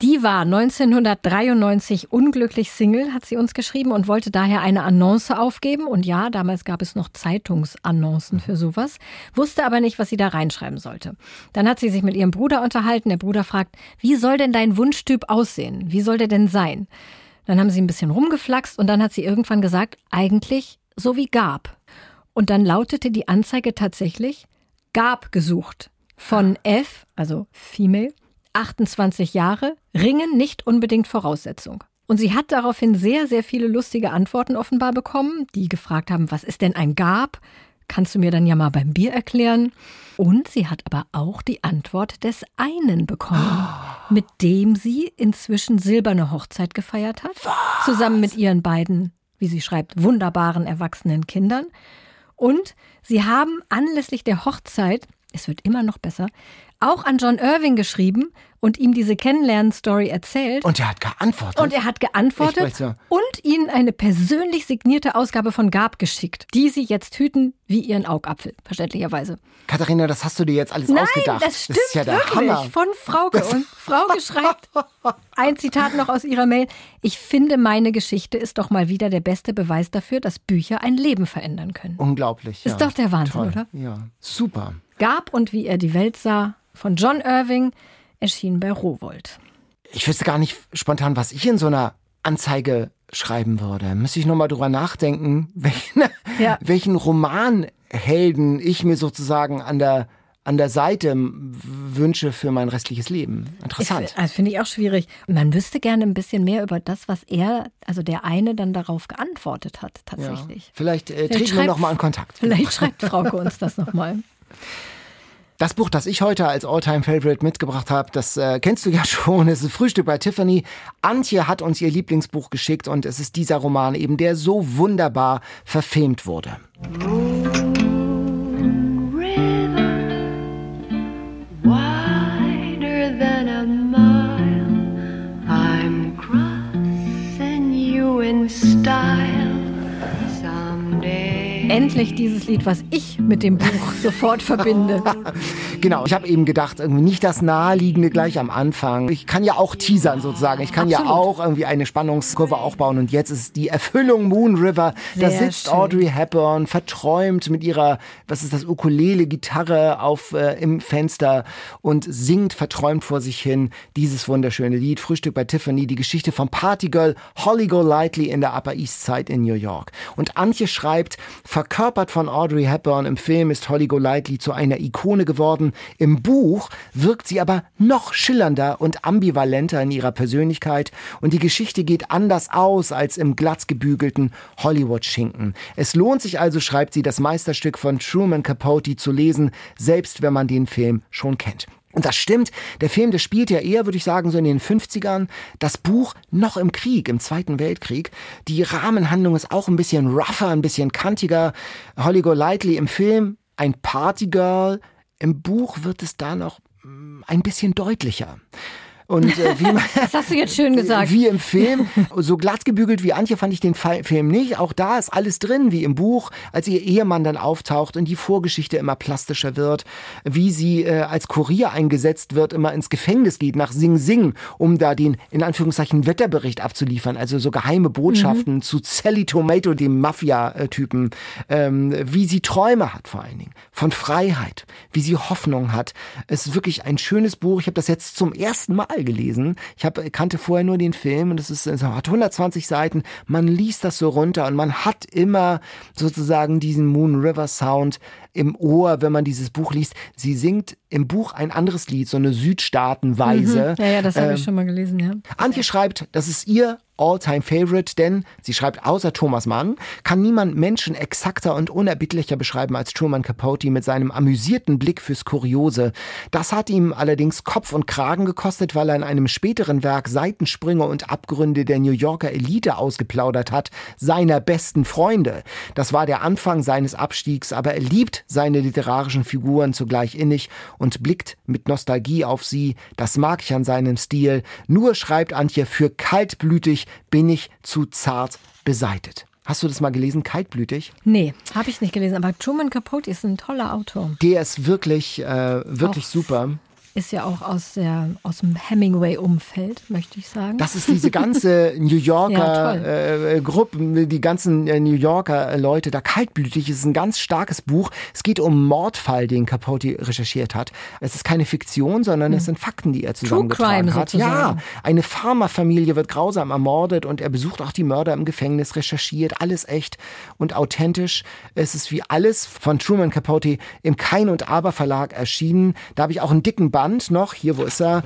Speaker 3: Die war 1993 unglücklich Single, hat sie uns geschrieben und wollte daher eine Annonce aufgeben. Und ja, damals gab es noch Zeitungsannoncen für sowas, wusste aber nicht, was sie da reinschreiben sollte. Dann hat sie sich mit ihrem Bruder unterhalten. Der Bruder fragt, wie soll denn dein Wunschtyp aussehen? Wie soll der denn sein? Dann haben sie ein bisschen rumgeflaxt und dann hat sie irgendwann gesagt, eigentlich so wie Gab. Und dann lautete die Anzeige tatsächlich Gab gesucht. Von F, also Female, 28 Jahre, Ringen nicht unbedingt Voraussetzung. Und sie hat daraufhin sehr, sehr viele lustige Antworten offenbar bekommen, die gefragt haben, was ist denn ein Gab? Kannst du mir dann ja mal beim Bier erklären? Und sie hat aber auch die Antwort des einen bekommen, mit dem sie inzwischen silberne Hochzeit gefeiert hat, was? zusammen mit ihren beiden wie sie schreibt, wunderbaren erwachsenen Kindern. Und sie haben anlässlich der Hochzeit, es wird immer noch besser, auch an John Irving geschrieben und ihm diese Kennenlernen-Story erzählt.
Speaker 2: Und er hat geantwortet.
Speaker 3: Und er hat geantwortet
Speaker 2: so.
Speaker 3: und ihnen eine persönlich signierte Ausgabe von Gab geschickt, die sie jetzt hüten wie ihren Augapfel, verständlicherweise.
Speaker 2: Katharina, das hast du dir jetzt alles
Speaker 3: Nein,
Speaker 2: ausgedacht.
Speaker 3: das stimmt
Speaker 2: ist ja der
Speaker 3: wirklich.
Speaker 2: Hammer.
Speaker 3: Von Frauke. Und Frauke schreibt ein Zitat noch aus ihrer Mail. Ich finde, meine Geschichte ist doch mal wieder der beste Beweis dafür, dass Bücher ein Leben verändern können.
Speaker 2: Unglaublich.
Speaker 3: Ist
Speaker 2: ja.
Speaker 3: doch der Wahnsinn,
Speaker 2: Toll.
Speaker 3: oder?
Speaker 2: Ja, super.
Speaker 3: Gab und wie er die Welt sah von John Irving erschien bei Rowold.
Speaker 2: Ich wüsste gar nicht spontan, was ich in so einer Anzeige schreiben würde. Müsste ich nochmal drüber nachdenken, welchen,
Speaker 3: Ja.
Speaker 2: welchen Romanhelden ich mir sozusagen an der, an der Seite wünsche für mein restliches Leben. Interessant.
Speaker 3: Ich, das finde ich auch schwierig. Man wüsste gerne ein bisschen mehr über das, was er, also der eine, dann darauf geantwortet hat,
Speaker 2: ja.
Speaker 3: tatsächlich.
Speaker 2: Vielleicht, äh,
Speaker 3: Vielleicht
Speaker 2: treten wir nochmal in Kontakt.
Speaker 3: Vielleicht schreibt Frauke uns das nochmal.
Speaker 2: Das Buch, das ich heute als Alltime Favorite mitgebracht habe, das äh, kennst du ja schon. Es ist Frühstück bei Tiffany. Antje hat uns ihr Lieblingsbuch geschickt und es ist dieser Roman eben, der so wunderbar verfilmt wurde.
Speaker 6: wider
Speaker 3: Endlich dieses Lied, was ich mit dem Buch sofort verbinde.
Speaker 2: Genau, ich habe eben gedacht, irgendwie nicht das Naheliegende gleich am Anfang. Ich kann ja auch teasern sozusagen. Ich kann ja
Speaker 3: Absolut.
Speaker 2: auch irgendwie eine Spannungskurve aufbauen. Und jetzt ist die Erfüllung Moon River. Da
Speaker 3: Sehr
Speaker 2: sitzt
Speaker 3: schön.
Speaker 2: Audrey Hepburn verträumt mit ihrer, was ist das, Ukulele, Gitarre auf äh, im Fenster und singt verträumt vor sich hin dieses wunderschöne Lied. Frühstück bei Tiffany, die Geschichte vom Partygirl Holly Golightly in der Upper East Side in New York. Und Antje schreibt, verkörpert von Audrey Hepburn im Film ist Holly Golightly zu einer Ikone geworden. Im Buch wirkt sie aber noch schillernder und ambivalenter in ihrer Persönlichkeit und die Geschichte geht anders aus als im glatt gebügelten Hollywood-Schinken. Es lohnt sich also, schreibt sie, das Meisterstück von Truman Capote zu lesen, selbst wenn man den Film schon kennt. Und das stimmt, der Film, der spielt ja eher, würde ich sagen, so in den 50ern. Das Buch noch im Krieg, im Zweiten Weltkrieg. Die Rahmenhandlung ist auch ein bisschen rougher, ein bisschen kantiger. Holly Golightly im Film, ein Partygirl. Im Buch wird es da noch mm, ein bisschen deutlicher. Und äh, wie man,
Speaker 3: Das hast du jetzt schön gesagt.
Speaker 2: wie im Film, so glatt gebügelt wie Antje fand ich den Film nicht. Auch da ist alles drin, wie im Buch, als ihr Ehemann dann auftaucht und die Vorgeschichte immer plastischer wird, wie sie äh, als Kurier eingesetzt wird, immer ins Gefängnis geht nach Sing Sing, um da den in Anführungszeichen Wetterbericht abzuliefern, also so geheime Botschaften zu Sally Tomato, dem Mafia-Typen, ähm, wie sie Träume hat vor allen Dingen, von Freiheit, wie sie Hoffnung hat. Es ist wirklich ein schönes Buch. Ich habe das jetzt zum ersten Mal gelesen. Ich hab, kannte vorher nur den Film und es ist, es hat 120 Seiten. Man liest das so runter und man hat immer sozusagen diesen Moon River Sound im Ohr, wenn man dieses Buch liest. Sie singt im Buch ein anderes Lied, so eine Südstaatenweise.
Speaker 3: Ja, ja, das habe
Speaker 2: Ähm,
Speaker 3: ich schon mal gelesen, ja.
Speaker 2: Antje schreibt, das ist ihr All-Time-Favorite, denn sie schreibt, außer Thomas Mann kann niemand Menschen exakter und unerbittlicher beschreiben als Truman Capote mit seinem amüsierten Blick fürs Kuriose. Das hat ihm allerdings Kopf und Kragen gekostet, weil er in einem späteren Werk Seitensprünge und Abgründe der New Yorker Elite ausgeplaudert hat, seiner besten Freunde. Das war der Anfang seines Abstiegs, aber er liebt seine literarischen Figuren zugleich innig und blickt mit Nostalgie auf sie. Das mag ich an seinem Stil. Nur schreibt Antje, für kaltblütig bin ich zu zart beseitet. Hast du das mal gelesen, kaltblütig?
Speaker 3: Nee, habe ich nicht gelesen. Aber Truman Capote ist ein toller Autor.
Speaker 2: Der ist wirklich, äh, wirklich
Speaker 3: Auch
Speaker 2: super.
Speaker 3: Ist ja auch aus, der, aus dem Hemingway-Umfeld, möchte ich sagen.
Speaker 2: Das ist diese ganze New
Speaker 3: Ja,
Speaker 2: Yorker
Speaker 3: toll.
Speaker 2: äh, Gruppe, die ganzen äh, New Yorker äh, Leute, da kaltblütig ist ein ganz starkes Buch. Es geht um Mordfall, den Capote recherchiert hat. Es ist keine Fiktion, sondern es sind Fakten, die er zusammengetragen
Speaker 3: Crime
Speaker 2: hat.
Speaker 3: sozusagen.
Speaker 2: Ja, eine Farmerfamilie wird grausam ermordet und er besucht auch die Mörder im Gefängnis, recherchiert, alles echt und authentisch. Es ist wie alles von Truman Capote im Kein und Aber Verlag erschienen. Da habe ich auch einen dicken Band noch. Hier, wo ist er?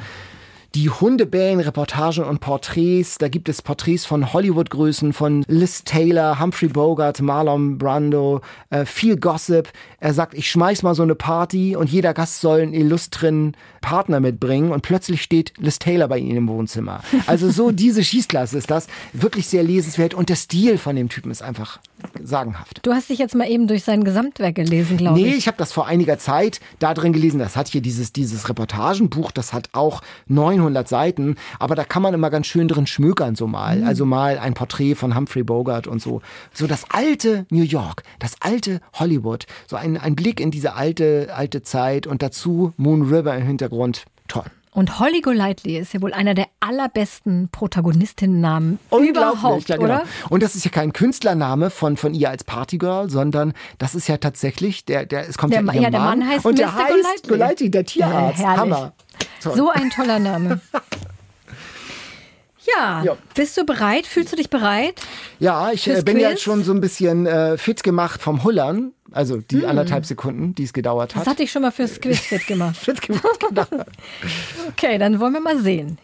Speaker 2: Die Hunde bellen Reportagen und Porträts. Da gibt es Porträts von Hollywood-Größen, von Liz Taylor, Humphrey Bogart, Marlon Brando, äh, viel Gossip. Er sagt, ich schmeiß mal so eine Party und jeder Gast soll einen illustren Partner mitbringen und plötzlich steht Liz Taylor bei ihnen im Wohnzimmer. Also so diese Schießklasse ist das. Wirklich sehr lesenswert und der Stil von dem Typen ist einfach sagenhaft.
Speaker 3: Du hast dich jetzt mal eben durch sein Gesamtwerk gelesen, glaube
Speaker 2: Nee,
Speaker 3: ich.
Speaker 2: ich habe das vor einiger Zeit da drin gelesen. Das hat hier dieses, dieses Reportagenbuch, das hat auch 900 Seiten, aber da kann man immer ganz schön drin schmökern so mal.
Speaker 3: Mhm.
Speaker 2: Also mal ein Porträt von Humphrey Bogart und so. So das alte New York, das alte Hollywood, so ein, ein Blick in diese alte, alte Zeit und dazu Moon River im Hintergrund. Toll.
Speaker 3: Und Holly Golightly ist ja wohl einer der allerbesten Protagonistinnennamen überhaupt,
Speaker 2: ja, genau.
Speaker 3: oder?
Speaker 2: Und das ist ja kein Künstlername von, von ihr als Partygirl, sondern das ist ja tatsächlich, der, der, es kommt
Speaker 3: Der
Speaker 2: ja,
Speaker 3: Ma-
Speaker 2: ihr
Speaker 3: ja, der Mann heißt
Speaker 2: und der
Speaker 3: Mr.
Speaker 2: heißt
Speaker 3: Golightly.
Speaker 2: Golightly, der Tierarzt.
Speaker 3: Ja.
Speaker 2: Hammer. Toll.
Speaker 3: So ein toller Name. Ja,
Speaker 2: Ja.
Speaker 3: bist du bereit? Fühlst du dich bereit?
Speaker 2: Ja, ich äh, bin
Speaker 3: Quiz?
Speaker 2: jetzt schon so ein bisschen äh, fit gemacht vom Hullern. Also die anderthalb Sekunden, die es gedauert
Speaker 3: Hm. Das
Speaker 2: hat.
Speaker 3: hatte ich schon mal fürs Quiz fit gemacht.
Speaker 2: fit gemacht, genau.
Speaker 3: Okay, dann wollen wir mal sehen.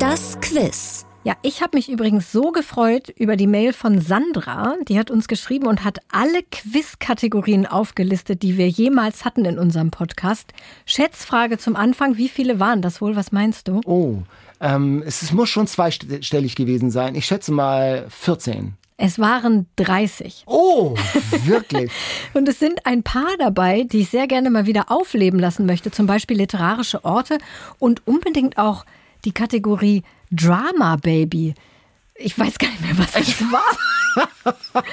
Speaker 1: Das Quiz.
Speaker 3: Ja, ich habe mich übrigens so gefreut über die Mail von Sandra. Die hat uns geschrieben und hat alle Quiz-Kategorien aufgelistet, die wir jemals hatten in unserem Podcast. Schätzfrage zum Anfang. Wie viele waren das wohl? Was meinst du?
Speaker 2: Oh, ähm, es, es muss schon zweistellig gewesen sein. Ich schätze mal 14.
Speaker 3: Es waren 30.
Speaker 2: Oh, wirklich?
Speaker 3: Und es sind ein paar dabei, die ich sehr gerne mal wieder aufleben lassen möchte. Zum Beispiel literarische Orte und unbedingt auch die Kategorie Drama Baby. Ich weiß gar nicht mehr, was das war.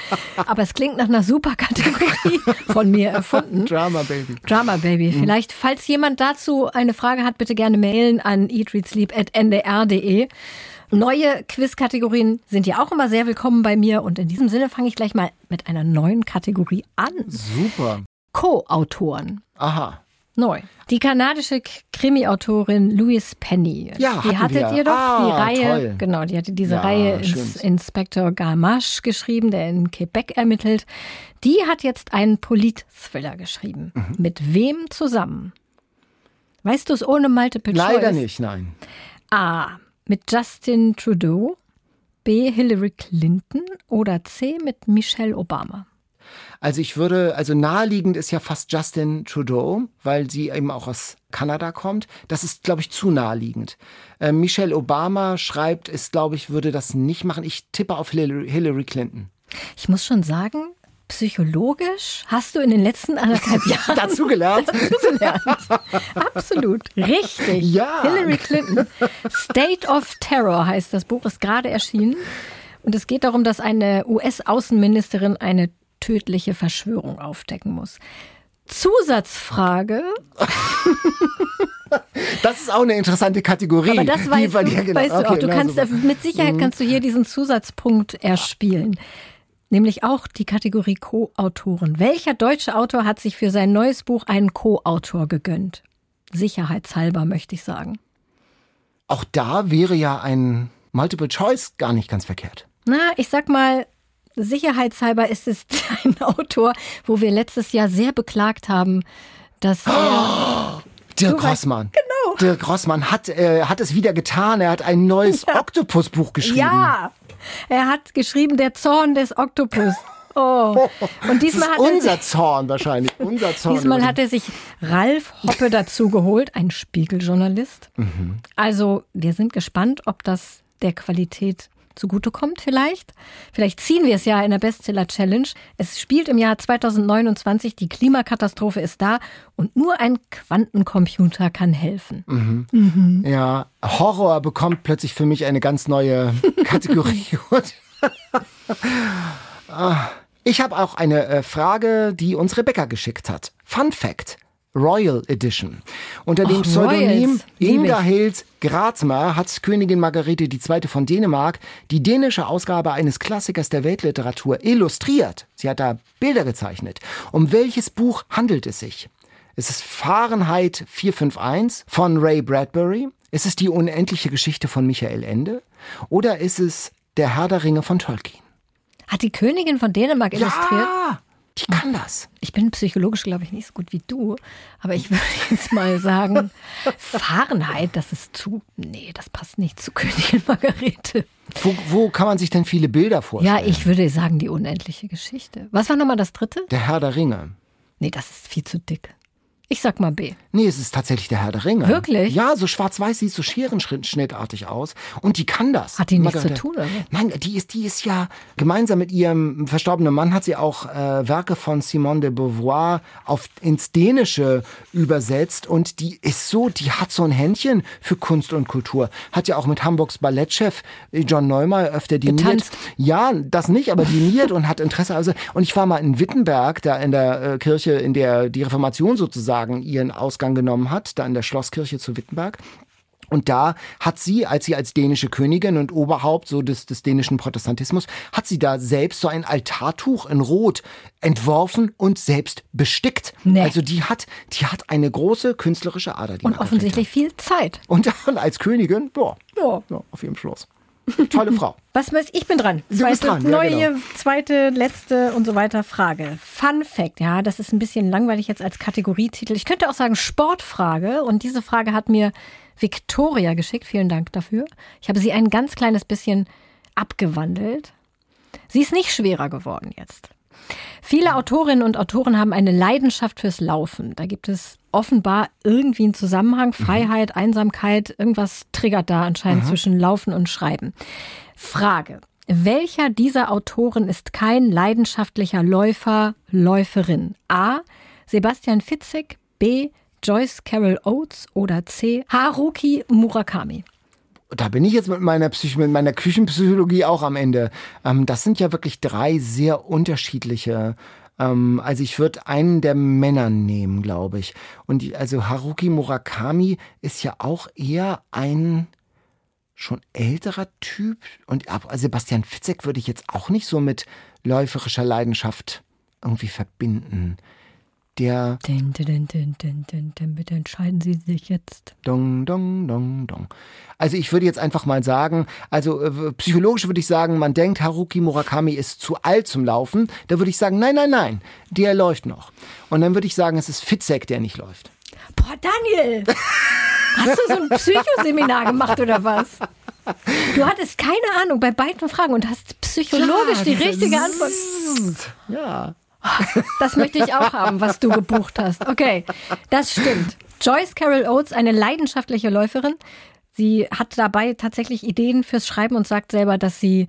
Speaker 3: Aber es klingt nach einer super Kategorie von mir erfunden.
Speaker 2: Drama Baby.
Speaker 3: Drama Baby. Vielleicht, falls jemand dazu eine Frage hat, bitte gerne mailen an eatreadsleep.ndr.de. Neue Quiz-Kategorien sind ja auch immer sehr willkommen bei mir. Und in diesem Sinne fange ich gleich mal mit einer neuen Kategorie an.
Speaker 2: Super.
Speaker 3: Co-Autoren.
Speaker 2: Aha.
Speaker 3: Neu. Die kanadische Krimi-Autorin Louise Penny.
Speaker 2: Ja,
Speaker 3: die hattet
Speaker 2: wir.
Speaker 3: ihr doch.
Speaker 2: Ah,
Speaker 3: die Reihe,
Speaker 2: toll.
Speaker 3: genau, die hatte diese
Speaker 2: Ja,
Speaker 3: Reihe ins. Inspektor Gamache geschrieben, der in Quebec ermittelt. Die hat jetzt einen Polit-Thriller geschrieben.
Speaker 2: Mhm.
Speaker 3: Mit wem zusammen? Weißt du es ohne Multiple
Speaker 2: Leider
Speaker 3: Choice?
Speaker 2: nicht, nein.
Speaker 3: A. Mit Justin Trudeau. B. Hillary Clinton. Oder C. Mit Michelle Obama.
Speaker 2: Also ich würde, also naheliegend ist ja fast Justin Trudeau, weil sie eben auch aus Kanada kommt. Das ist, glaube ich, zu naheliegend. Äh, Michelle Obama schreibt, ist, glaube ich, würde das nicht machen. Ich tippe auf Hillary, Hillary Clinton.
Speaker 3: Ich muss schon sagen, psychologisch hast du in den letzten anderthalb Jahren
Speaker 2: Dazu gelernt.
Speaker 3: gelernt. Absolut. Richtig.
Speaker 2: Ja.
Speaker 3: Hillary Clinton. State of Terror heißt das Buch, ist gerade erschienen. Und es geht darum, dass eine US-Außenministerin eine tödliche Verschwörung aufdecken muss. Zusatzfrage,
Speaker 2: Das ist auch eine interessante Kategorie.
Speaker 3: aber das
Speaker 2: die
Speaker 3: weißt,
Speaker 2: bei
Speaker 3: du,
Speaker 2: genau-
Speaker 3: weißt du auch.
Speaker 2: Okay,
Speaker 3: Du kannst
Speaker 2: super. Mhm.
Speaker 3: mit Sicherheit kannst du hier diesen Zusatzpunkt erspielen. Nämlich auch die Kategorie Co-Autoren. Welcher deutsche Autor hat sich für sein neues Buch einen Co-Autor gegönnt? Sicherheitshalber möchte ich sagen.
Speaker 2: Auch da wäre ja ein Multiple Choice gar nicht ganz verkehrt.
Speaker 3: Na, ich sag mal, sicherheitshalber ist es ein Autor, wo wir letztes Jahr sehr beklagt haben, dass er.
Speaker 2: Dirk
Speaker 3: Du weißt-
Speaker 2: Grossmann. Genau. Dirk Grossmann hat, äh, hat es wieder getan. Er hat ein neues Oktopusbuch geschrieben.
Speaker 3: Ja! Er hat geschrieben, der Zorn des Oktopus. Oh. Und
Speaker 2: Das
Speaker 3: diesmal
Speaker 2: ist
Speaker 3: hat er
Speaker 2: unser Zorn wahrscheinlich. Unser Zorn.
Speaker 3: Diesmal hat er sich Ralf Hoppe dazu geholt, ein Spiegeljournalist.
Speaker 2: Mhm.
Speaker 3: Also, wir sind gespannt, ob das der Qualität zugutekommt vielleicht. Vielleicht ziehen wir es ja in der Bestseller Challenge. Es spielt im Jahr 2029, die Klimakatastrophe ist da und nur ein Quantencomputer kann helfen.
Speaker 2: Mhm. Ja, Horror bekommt plötzlich für mich eine ganz neue Kategorie. Ah, ich habe auch eine äh, Frage, die uns Rebecca geschickt hat. Fun Fact. Royal Edition. Unter dem
Speaker 3: Och,
Speaker 2: Pseudonym Inga
Speaker 3: ich.
Speaker 2: Hild Gratmer hat Königin Margarete II. von Dänemark die dänische Ausgabe eines Klassikers der Weltliteratur illustriert. Sie hat da Bilder gezeichnet. Um welches Buch handelt es sich? Es ist Fahrenheit 451 von Ray Bradbury. Ist es die unendliche Geschichte von Michael Ende? Oder ist es der Herr der Ringe von Tolkien?
Speaker 3: Hat die Königin von Dänemark illustriert?
Speaker 2: Ja! Die kann das.
Speaker 3: Ich bin psychologisch, glaube ich, nicht so gut wie du, aber ich würde jetzt mal sagen, Fahrenheit, das ist zu, nee, das passt nicht zu Königin Margarete.
Speaker 2: Wo, wo kann man sich denn viele Bilder vorstellen?
Speaker 3: Ja, ich würde sagen, die unendliche Geschichte. Was war nochmal das dritte?
Speaker 2: Der Herr der Ringe.
Speaker 3: Nee, das ist viel zu dick. Ich sag mal B.
Speaker 2: Nee, es ist tatsächlich der Herr der Ringe.
Speaker 3: Wirklich?
Speaker 2: Ja, so schwarz-weiß sieht so scherenschnittartig aus. Und die kann das.
Speaker 3: Hat die nichts zu tun, oder?
Speaker 2: Nein, die ist, die ist ja, gemeinsam mit ihrem verstorbenen Mann hat sie auch äh, Werke von Simone de Beauvoir auf, ins Dänische übersetzt. Und die ist so, die hat so ein Händchen für Kunst und Kultur. Hat ja auch mit Hamburgs Ballettchef John Neumeyer öfter diniert.
Speaker 3: Getanzt.
Speaker 2: Ja, das nicht, aber diniert und hat Interesse. Also, und ich war mal in Wittenberg, da in der äh, Kirche, in der die Reformation sozusagen ihren Ausgang genommen hat, da in der Schlosskirche zu Wittenberg. Und da hat sie, als sie als dänische Königin und Oberhaupt so des, des dänischen Protestantismus, hat sie da selbst so ein Altartuch in Rot entworfen und selbst bestickt.
Speaker 3: Nee.
Speaker 2: Also die hat, die hat eine große künstlerische Ader. Die
Speaker 3: Und offensichtlich viel Zeit.
Speaker 2: Und dann als Königin, ja,
Speaker 3: Ja.
Speaker 2: ja, auf ihrem Schloss. Tolle Frau.
Speaker 3: Was weiß ich bin dran.
Speaker 2: Du bist dran, ja,
Speaker 3: neue,
Speaker 2: genau.
Speaker 3: zweite, letzte und so weiter Frage. Fun Fact, ja, das ist ein bisschen langweilig jetzt als Kategorietitel. Ich könnte auch sagen Sportfrage und diese Frage hat mir Victoria geschickt. Vielen Dank dafür. Ich habe sie ein ganz kleines bisschen abgewandelt. Sie ist nicht schwerer geworden jetzt. Viele Autorinnen und Autoren haben eine Leidenschaft fürs Laufen. Da gibt es offenbar irgendwie einen Zusammenhang. Freiheit, Einsamkeit, irgendwas triggert da anscheinend zwischen Laufen und Schreiben. Frage. Welcher dieser Autoren ist kein leidenschaftlicher Läufer, Läuferin? A. Sebastian Fitzek, B. Joyce Carol Oates oder C. Haruki Murakami.
Speaker 2: Da bin ich jetzt mit meiner, Psych mit meiner Küchenpsychologie auch am Ende. Ähm, das sind ja wirklich drei sehr unterschiedliche. Ähm, also ich würde einen der Männer nehmen, glaube ich. Und die, also Haruki Murakami ist ja auch eher ein schon älterer Typ. Und ab- Sebastian Fitzek würde ich jetzt auch nicht so mit läuferischer Leidenschaft irgendwie verbinden. Der
Speaker 3: Din, din, din, bitte entscheiden Sie sich jetzt.
Speaker 2: Dong, dong, dong, dong. Also ich würde jetzt einfach mal sagen, also äh, psychologisch würde ich sagen, man denkt, Haruki Murakami ist zu alt zum Laufen. Da würde ich sagen, nein, nein, nein, der läuft noch. Und dann würde ich sagen, es ist Fitzek, der nicht läuft.
Speaker 3: Boah, Daniel! Hast du so ein Psychoseminar gemacht oder was? Du hattest keine Ahnung bei beiden Fragen und hast psychologisch die
Speaker 2: diese
Speaker 3: richtige Antwort.
Speaker 2: Ja.
Speaker 3: Das möchte ich auch haben, was du gebucht hast. Okay, das stimmt. Joyce Carol Oates, eine leidenschaftliche Läuferin. Sie hat dabei tatsächlich Ideen fürs Schreiben und sagt selber, dass sie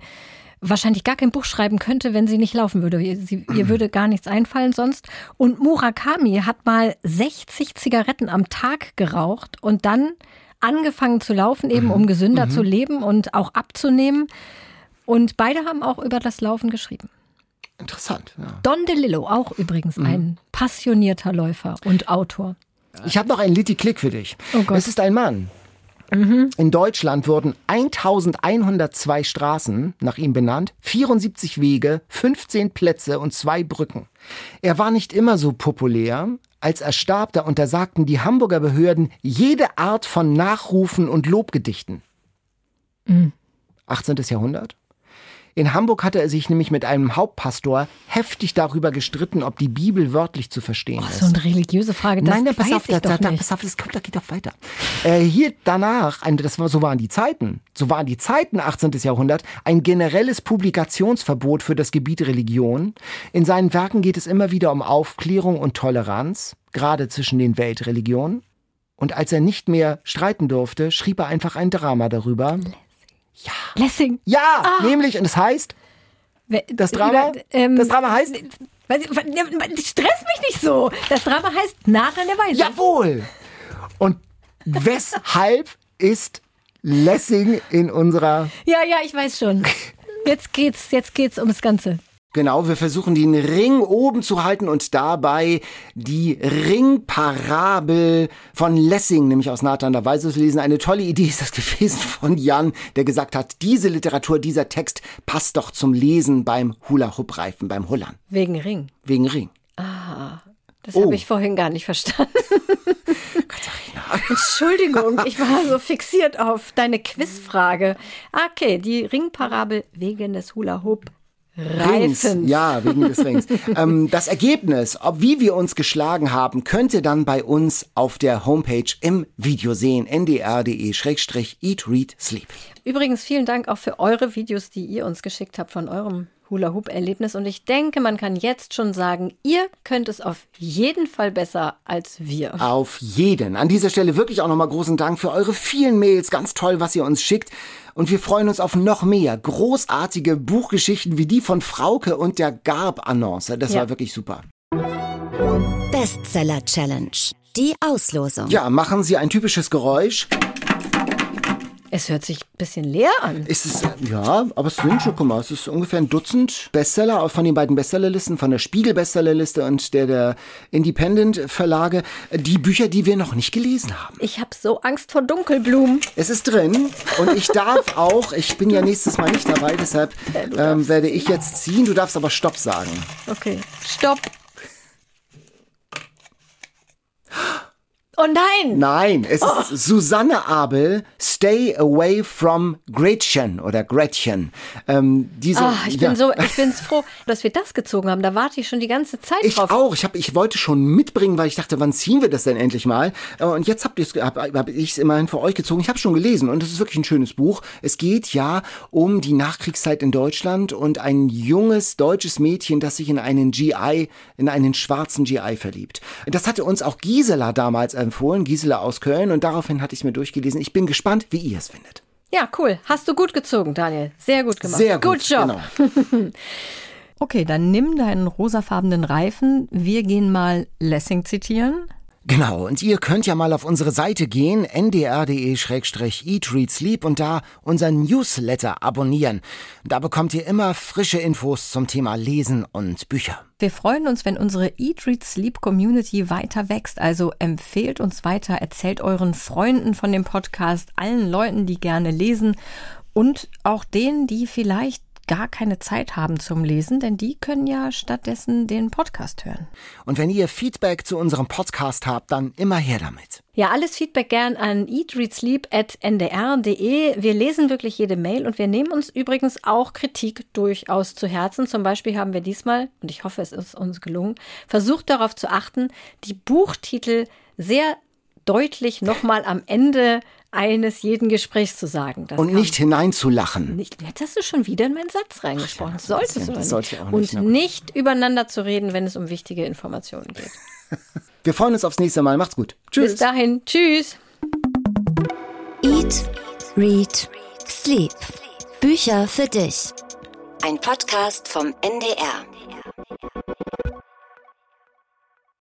Speaker 3: wahrscheinlich gar kein Buch schreiben könnte, wenn sie nicht laufen würde. Sie, ihr würde gar nichts einfallen sonst. Und Murakami hat mal 60 Zigaretten am Tag geraucht und dann angefangen zu laufen, eben um gesünder zu leben und auch abzunehmen. Und beide haben auch über das Laufen geschrieben.
Speaker 2: Interessant. Ja.
Speaker 3: Don DeLillo, auch übrigens ein passionierter Läufer und Autor.
Speaker 2: Ich habe noch einen Litty Klick für dich.
Speaker 3: Oh Gott.
Speaker 2: Es ist ein Mann. In Deutschland wurden 1102 Straßen nach ihm benannt, 74 Wege, 15 Plätze und zwei Brücken. Er war nicht immer so populär. Als er starb, da untersagten die Hamburger Behörden jede Art von Nachrufen und Lobgedichten. 18. Jahrhundert. In Hamburg hatte er sich nämlich mit einem Hauptpastor heftig darüber gestritten, ob die Bibel wörtlich zu verstehen
Speaker 3: Oh,
Speaker 2: ist.
Speaker 3: so eine religiöse Frage, das
Speaker 2: Nein, nein, pass auf, da, da,
Speaker 3: doch
Speaker 2: da,
Speaker 3: nicht.
Speaker 2: pass auf, das kommt, da geht doch weiter. Äh, hier danach, ein, das war, so waren die Zeiten, so waren die Zeiten 18. Jahrhundert, ein generelles Publikationsverbot für das Gebiet Religion. In seinen Werken geht es immer wieder um Aufklärung und Toleranz, gerade zwischen den Weltreligionen. Und als er nicht mehr streiten durfte, schrieb er einfach ein Drama darüber.
Speaker 3: Lessing.
Speaker 2: Ja, nämlich, und es heißt,
Speaker 3: Wer-
Speaker 2: das Drama,
Speaker 3: über- ähm,
Speaker 2: das Drama heißt,
Speaker 3: was- Stress mich nicht so. Das Drama heißt Nach an der Weise.
Speaker 2: Jawohl! Und weshalb ist Lessing in unserer.
Speaker 3: ja, ja, ich weiß schon. Jetzt geht's, jetzt geht's ums Ganze.
Speaker 2: Genau, wir versuchen den Ring oben zu halten und dabei die Ringparabel von Lessing, nämlich aus Nathan der Weise zu lesen. Eine tolle Idee ist das gewesen von Jan, der gesagt hat, diese Literatur, dieser Text passt doch zum Lesen beim Hula-Hoop-Reifen, beim Hullern.
Speaker 3: Wegen Ring.
Speaker 2: Wegen Ring.
Speaker 3: Das
Speaker 2: Oh.
Speaker 3: habe ich vorhin gar nicht verstanden. Entschuldigung, ich war so fixiert auf deine Quizfrage. Okay, die Ringparabel wegen des Hula Hoop
Speaker 2: Rings.
Speaker 3: Reifens.
Speaker 2: Ja, wegen des Rings. ähm, das Ergebnis, ob wie wir uns geschlagen haben, könnt ihr dann bei uns auf der Homepage im Video sehen. ndr.de-eat, read, sleep.
Speaker 3: Übrigens vielen Dank auch für eure Videos, die ihr uns geschickt habt von eurem Hula-Hoop-Erlebnis. Und ich denke, man kann jetzt schon sagen, ihr könnt es auf jeden Fall besser als wir.
Speaker 2: Auf jeden. An dieser Stelle wirklich auch nochmal großen Dank für eure vielen Mails. Ganz toll, was ihr uns schickt. Und wir freuen uns auf noch mehr großartige Buchgeschichten wie die von Frauke und der Garb-Annonce. Das
Speaker 3: Ja.
Speaker 2: war wirklich super.
Speaker 1: Bestseller Challenge. Die Auslosung.
Speaker 2: Ja, machen Sie ein typisches Geräusch.
Speaker 3: Es hört sich ein bisschen leer an.
Speaker 2: Ist es, ja, aber es sind schon, guck mal, es ist ungefähr ein Dutzend Bestseller von den beiden Bestsellerlisten, von der Spiegel Bestsellerliste und der der Independent Verlage, die Bücher, die wir noch nicht gelesen haben.
Speaker 3: Ich habe so Angst vor Dunkelblumen.
Speaker 2: Es ist drin und ich darf auch, ich bin ja nächstes Mal nicht dabei, deshalb ähm, werde ich jetzt ziehen. Du darfst aber Stopp sagen.
Speaker 3: Okay, stopp. Oh nein!
Speaker 2: Nein, es ist Susanne Abel, Stay Away from Gretchen oder Gretchen. Ähm, diese,
Speaker 3: Ah, ich bin
Speaker 2: ja.
Speaker 3: so, ich bin froh, dass wir das gezogen haben. Da warte ich schon die ganze Zeit
Speaker 2: Ich
Speaker 3: drauf.
Speaker 2: auch. Ich, hab, ich wollte schon mitbringen, weil ich dachte, wann ziehen wir das denn endlich mal? Äh, Und jetzt habt ihr's, hab, hab ich es immerhin für euch gezogen. Ich habe schon gelesen und es ist wirklich ein schönes Buch. Es geht ja um die Nachkriegszeit in Deutschland und ein junges deutsches Mädchen, das sich in einen GI, in einen schwarzen GI verliebt. Das hatte uns auch Gisela damals empfohlen, Gisela aus Köln, und daraufhin hatte ich es mir durchgelesen. Ich bin gespannt, wie ihr es findet.
Speaker 3: Ja, cool. Hast du gut gezogen, Daniel. Sehr gut gemacht.
Speaker 2: Sehr gut.
Speaker 3: Good job.
Speaker 2: Genau.
Speaker 4: Okay, dann nimm deinen rosafarbenen Reifen. Wir gehen mal Lessing zitieren.
Speaker 2: Genau, und ihr könnt ja mal auf unsere Seite gehen, ndr.de-eat, read, sleep und da unseren Newsletter abonnieren. Da bekommt ihr immer frische Infos zum Thema Lesen und Bücher.
Speaker 4: Wir freuen uns, wenn unsere Eat, Read, Sleep Community weiter wächst. Also empfehlt uns weiter, erzählt euren Freunden von dem Podcast, allen Leuten, die gerne lesen und auch denen, die vielleicht gar keine Zeit haben zum Lesen, denn die können ja stattdessen den Podcast hören.
Speaker 2: Und wenn ihr Feedback zu unserem Podcast habt, dann immer her damit.
Speaker 3: Ja, alles Feedback gern an eatreadsleep.ndr.de. Wir lesen wirklich jede Mail und wir nehmen uns übrigens auch Kritik durchaus zu Herzen. Zum Beispiel haben wir diesmal, und ich hoffe, es ist uns gelungen, versucht darauf zu achten, die Buchtitel sehr deutlich nochmal am Ende eines jeden Gesprächs zu sagen. Das
Speaker 2: Und nicht hineinzulachen.
Speaker 3: nicht, jetzt hast du schon wieder in meinen Satz reingesprochen. Das solltest
Speaker 2: das
Speaker 3: du nicht.
Speaker 2: sollte ich auch nicht,
Speaker 3: Und nicht übereinander zu reden, wenn es um wichtige Informationen geht.
Speaker 2: Wir freuen uns aufs nächste Mal. Macht's gut. Tschüss.
Speaker 3: Bis dahin, tschüss.
Speaker 1: Eat, Read, Sleep. Bücher für dich. Ein Podcast vom NDR.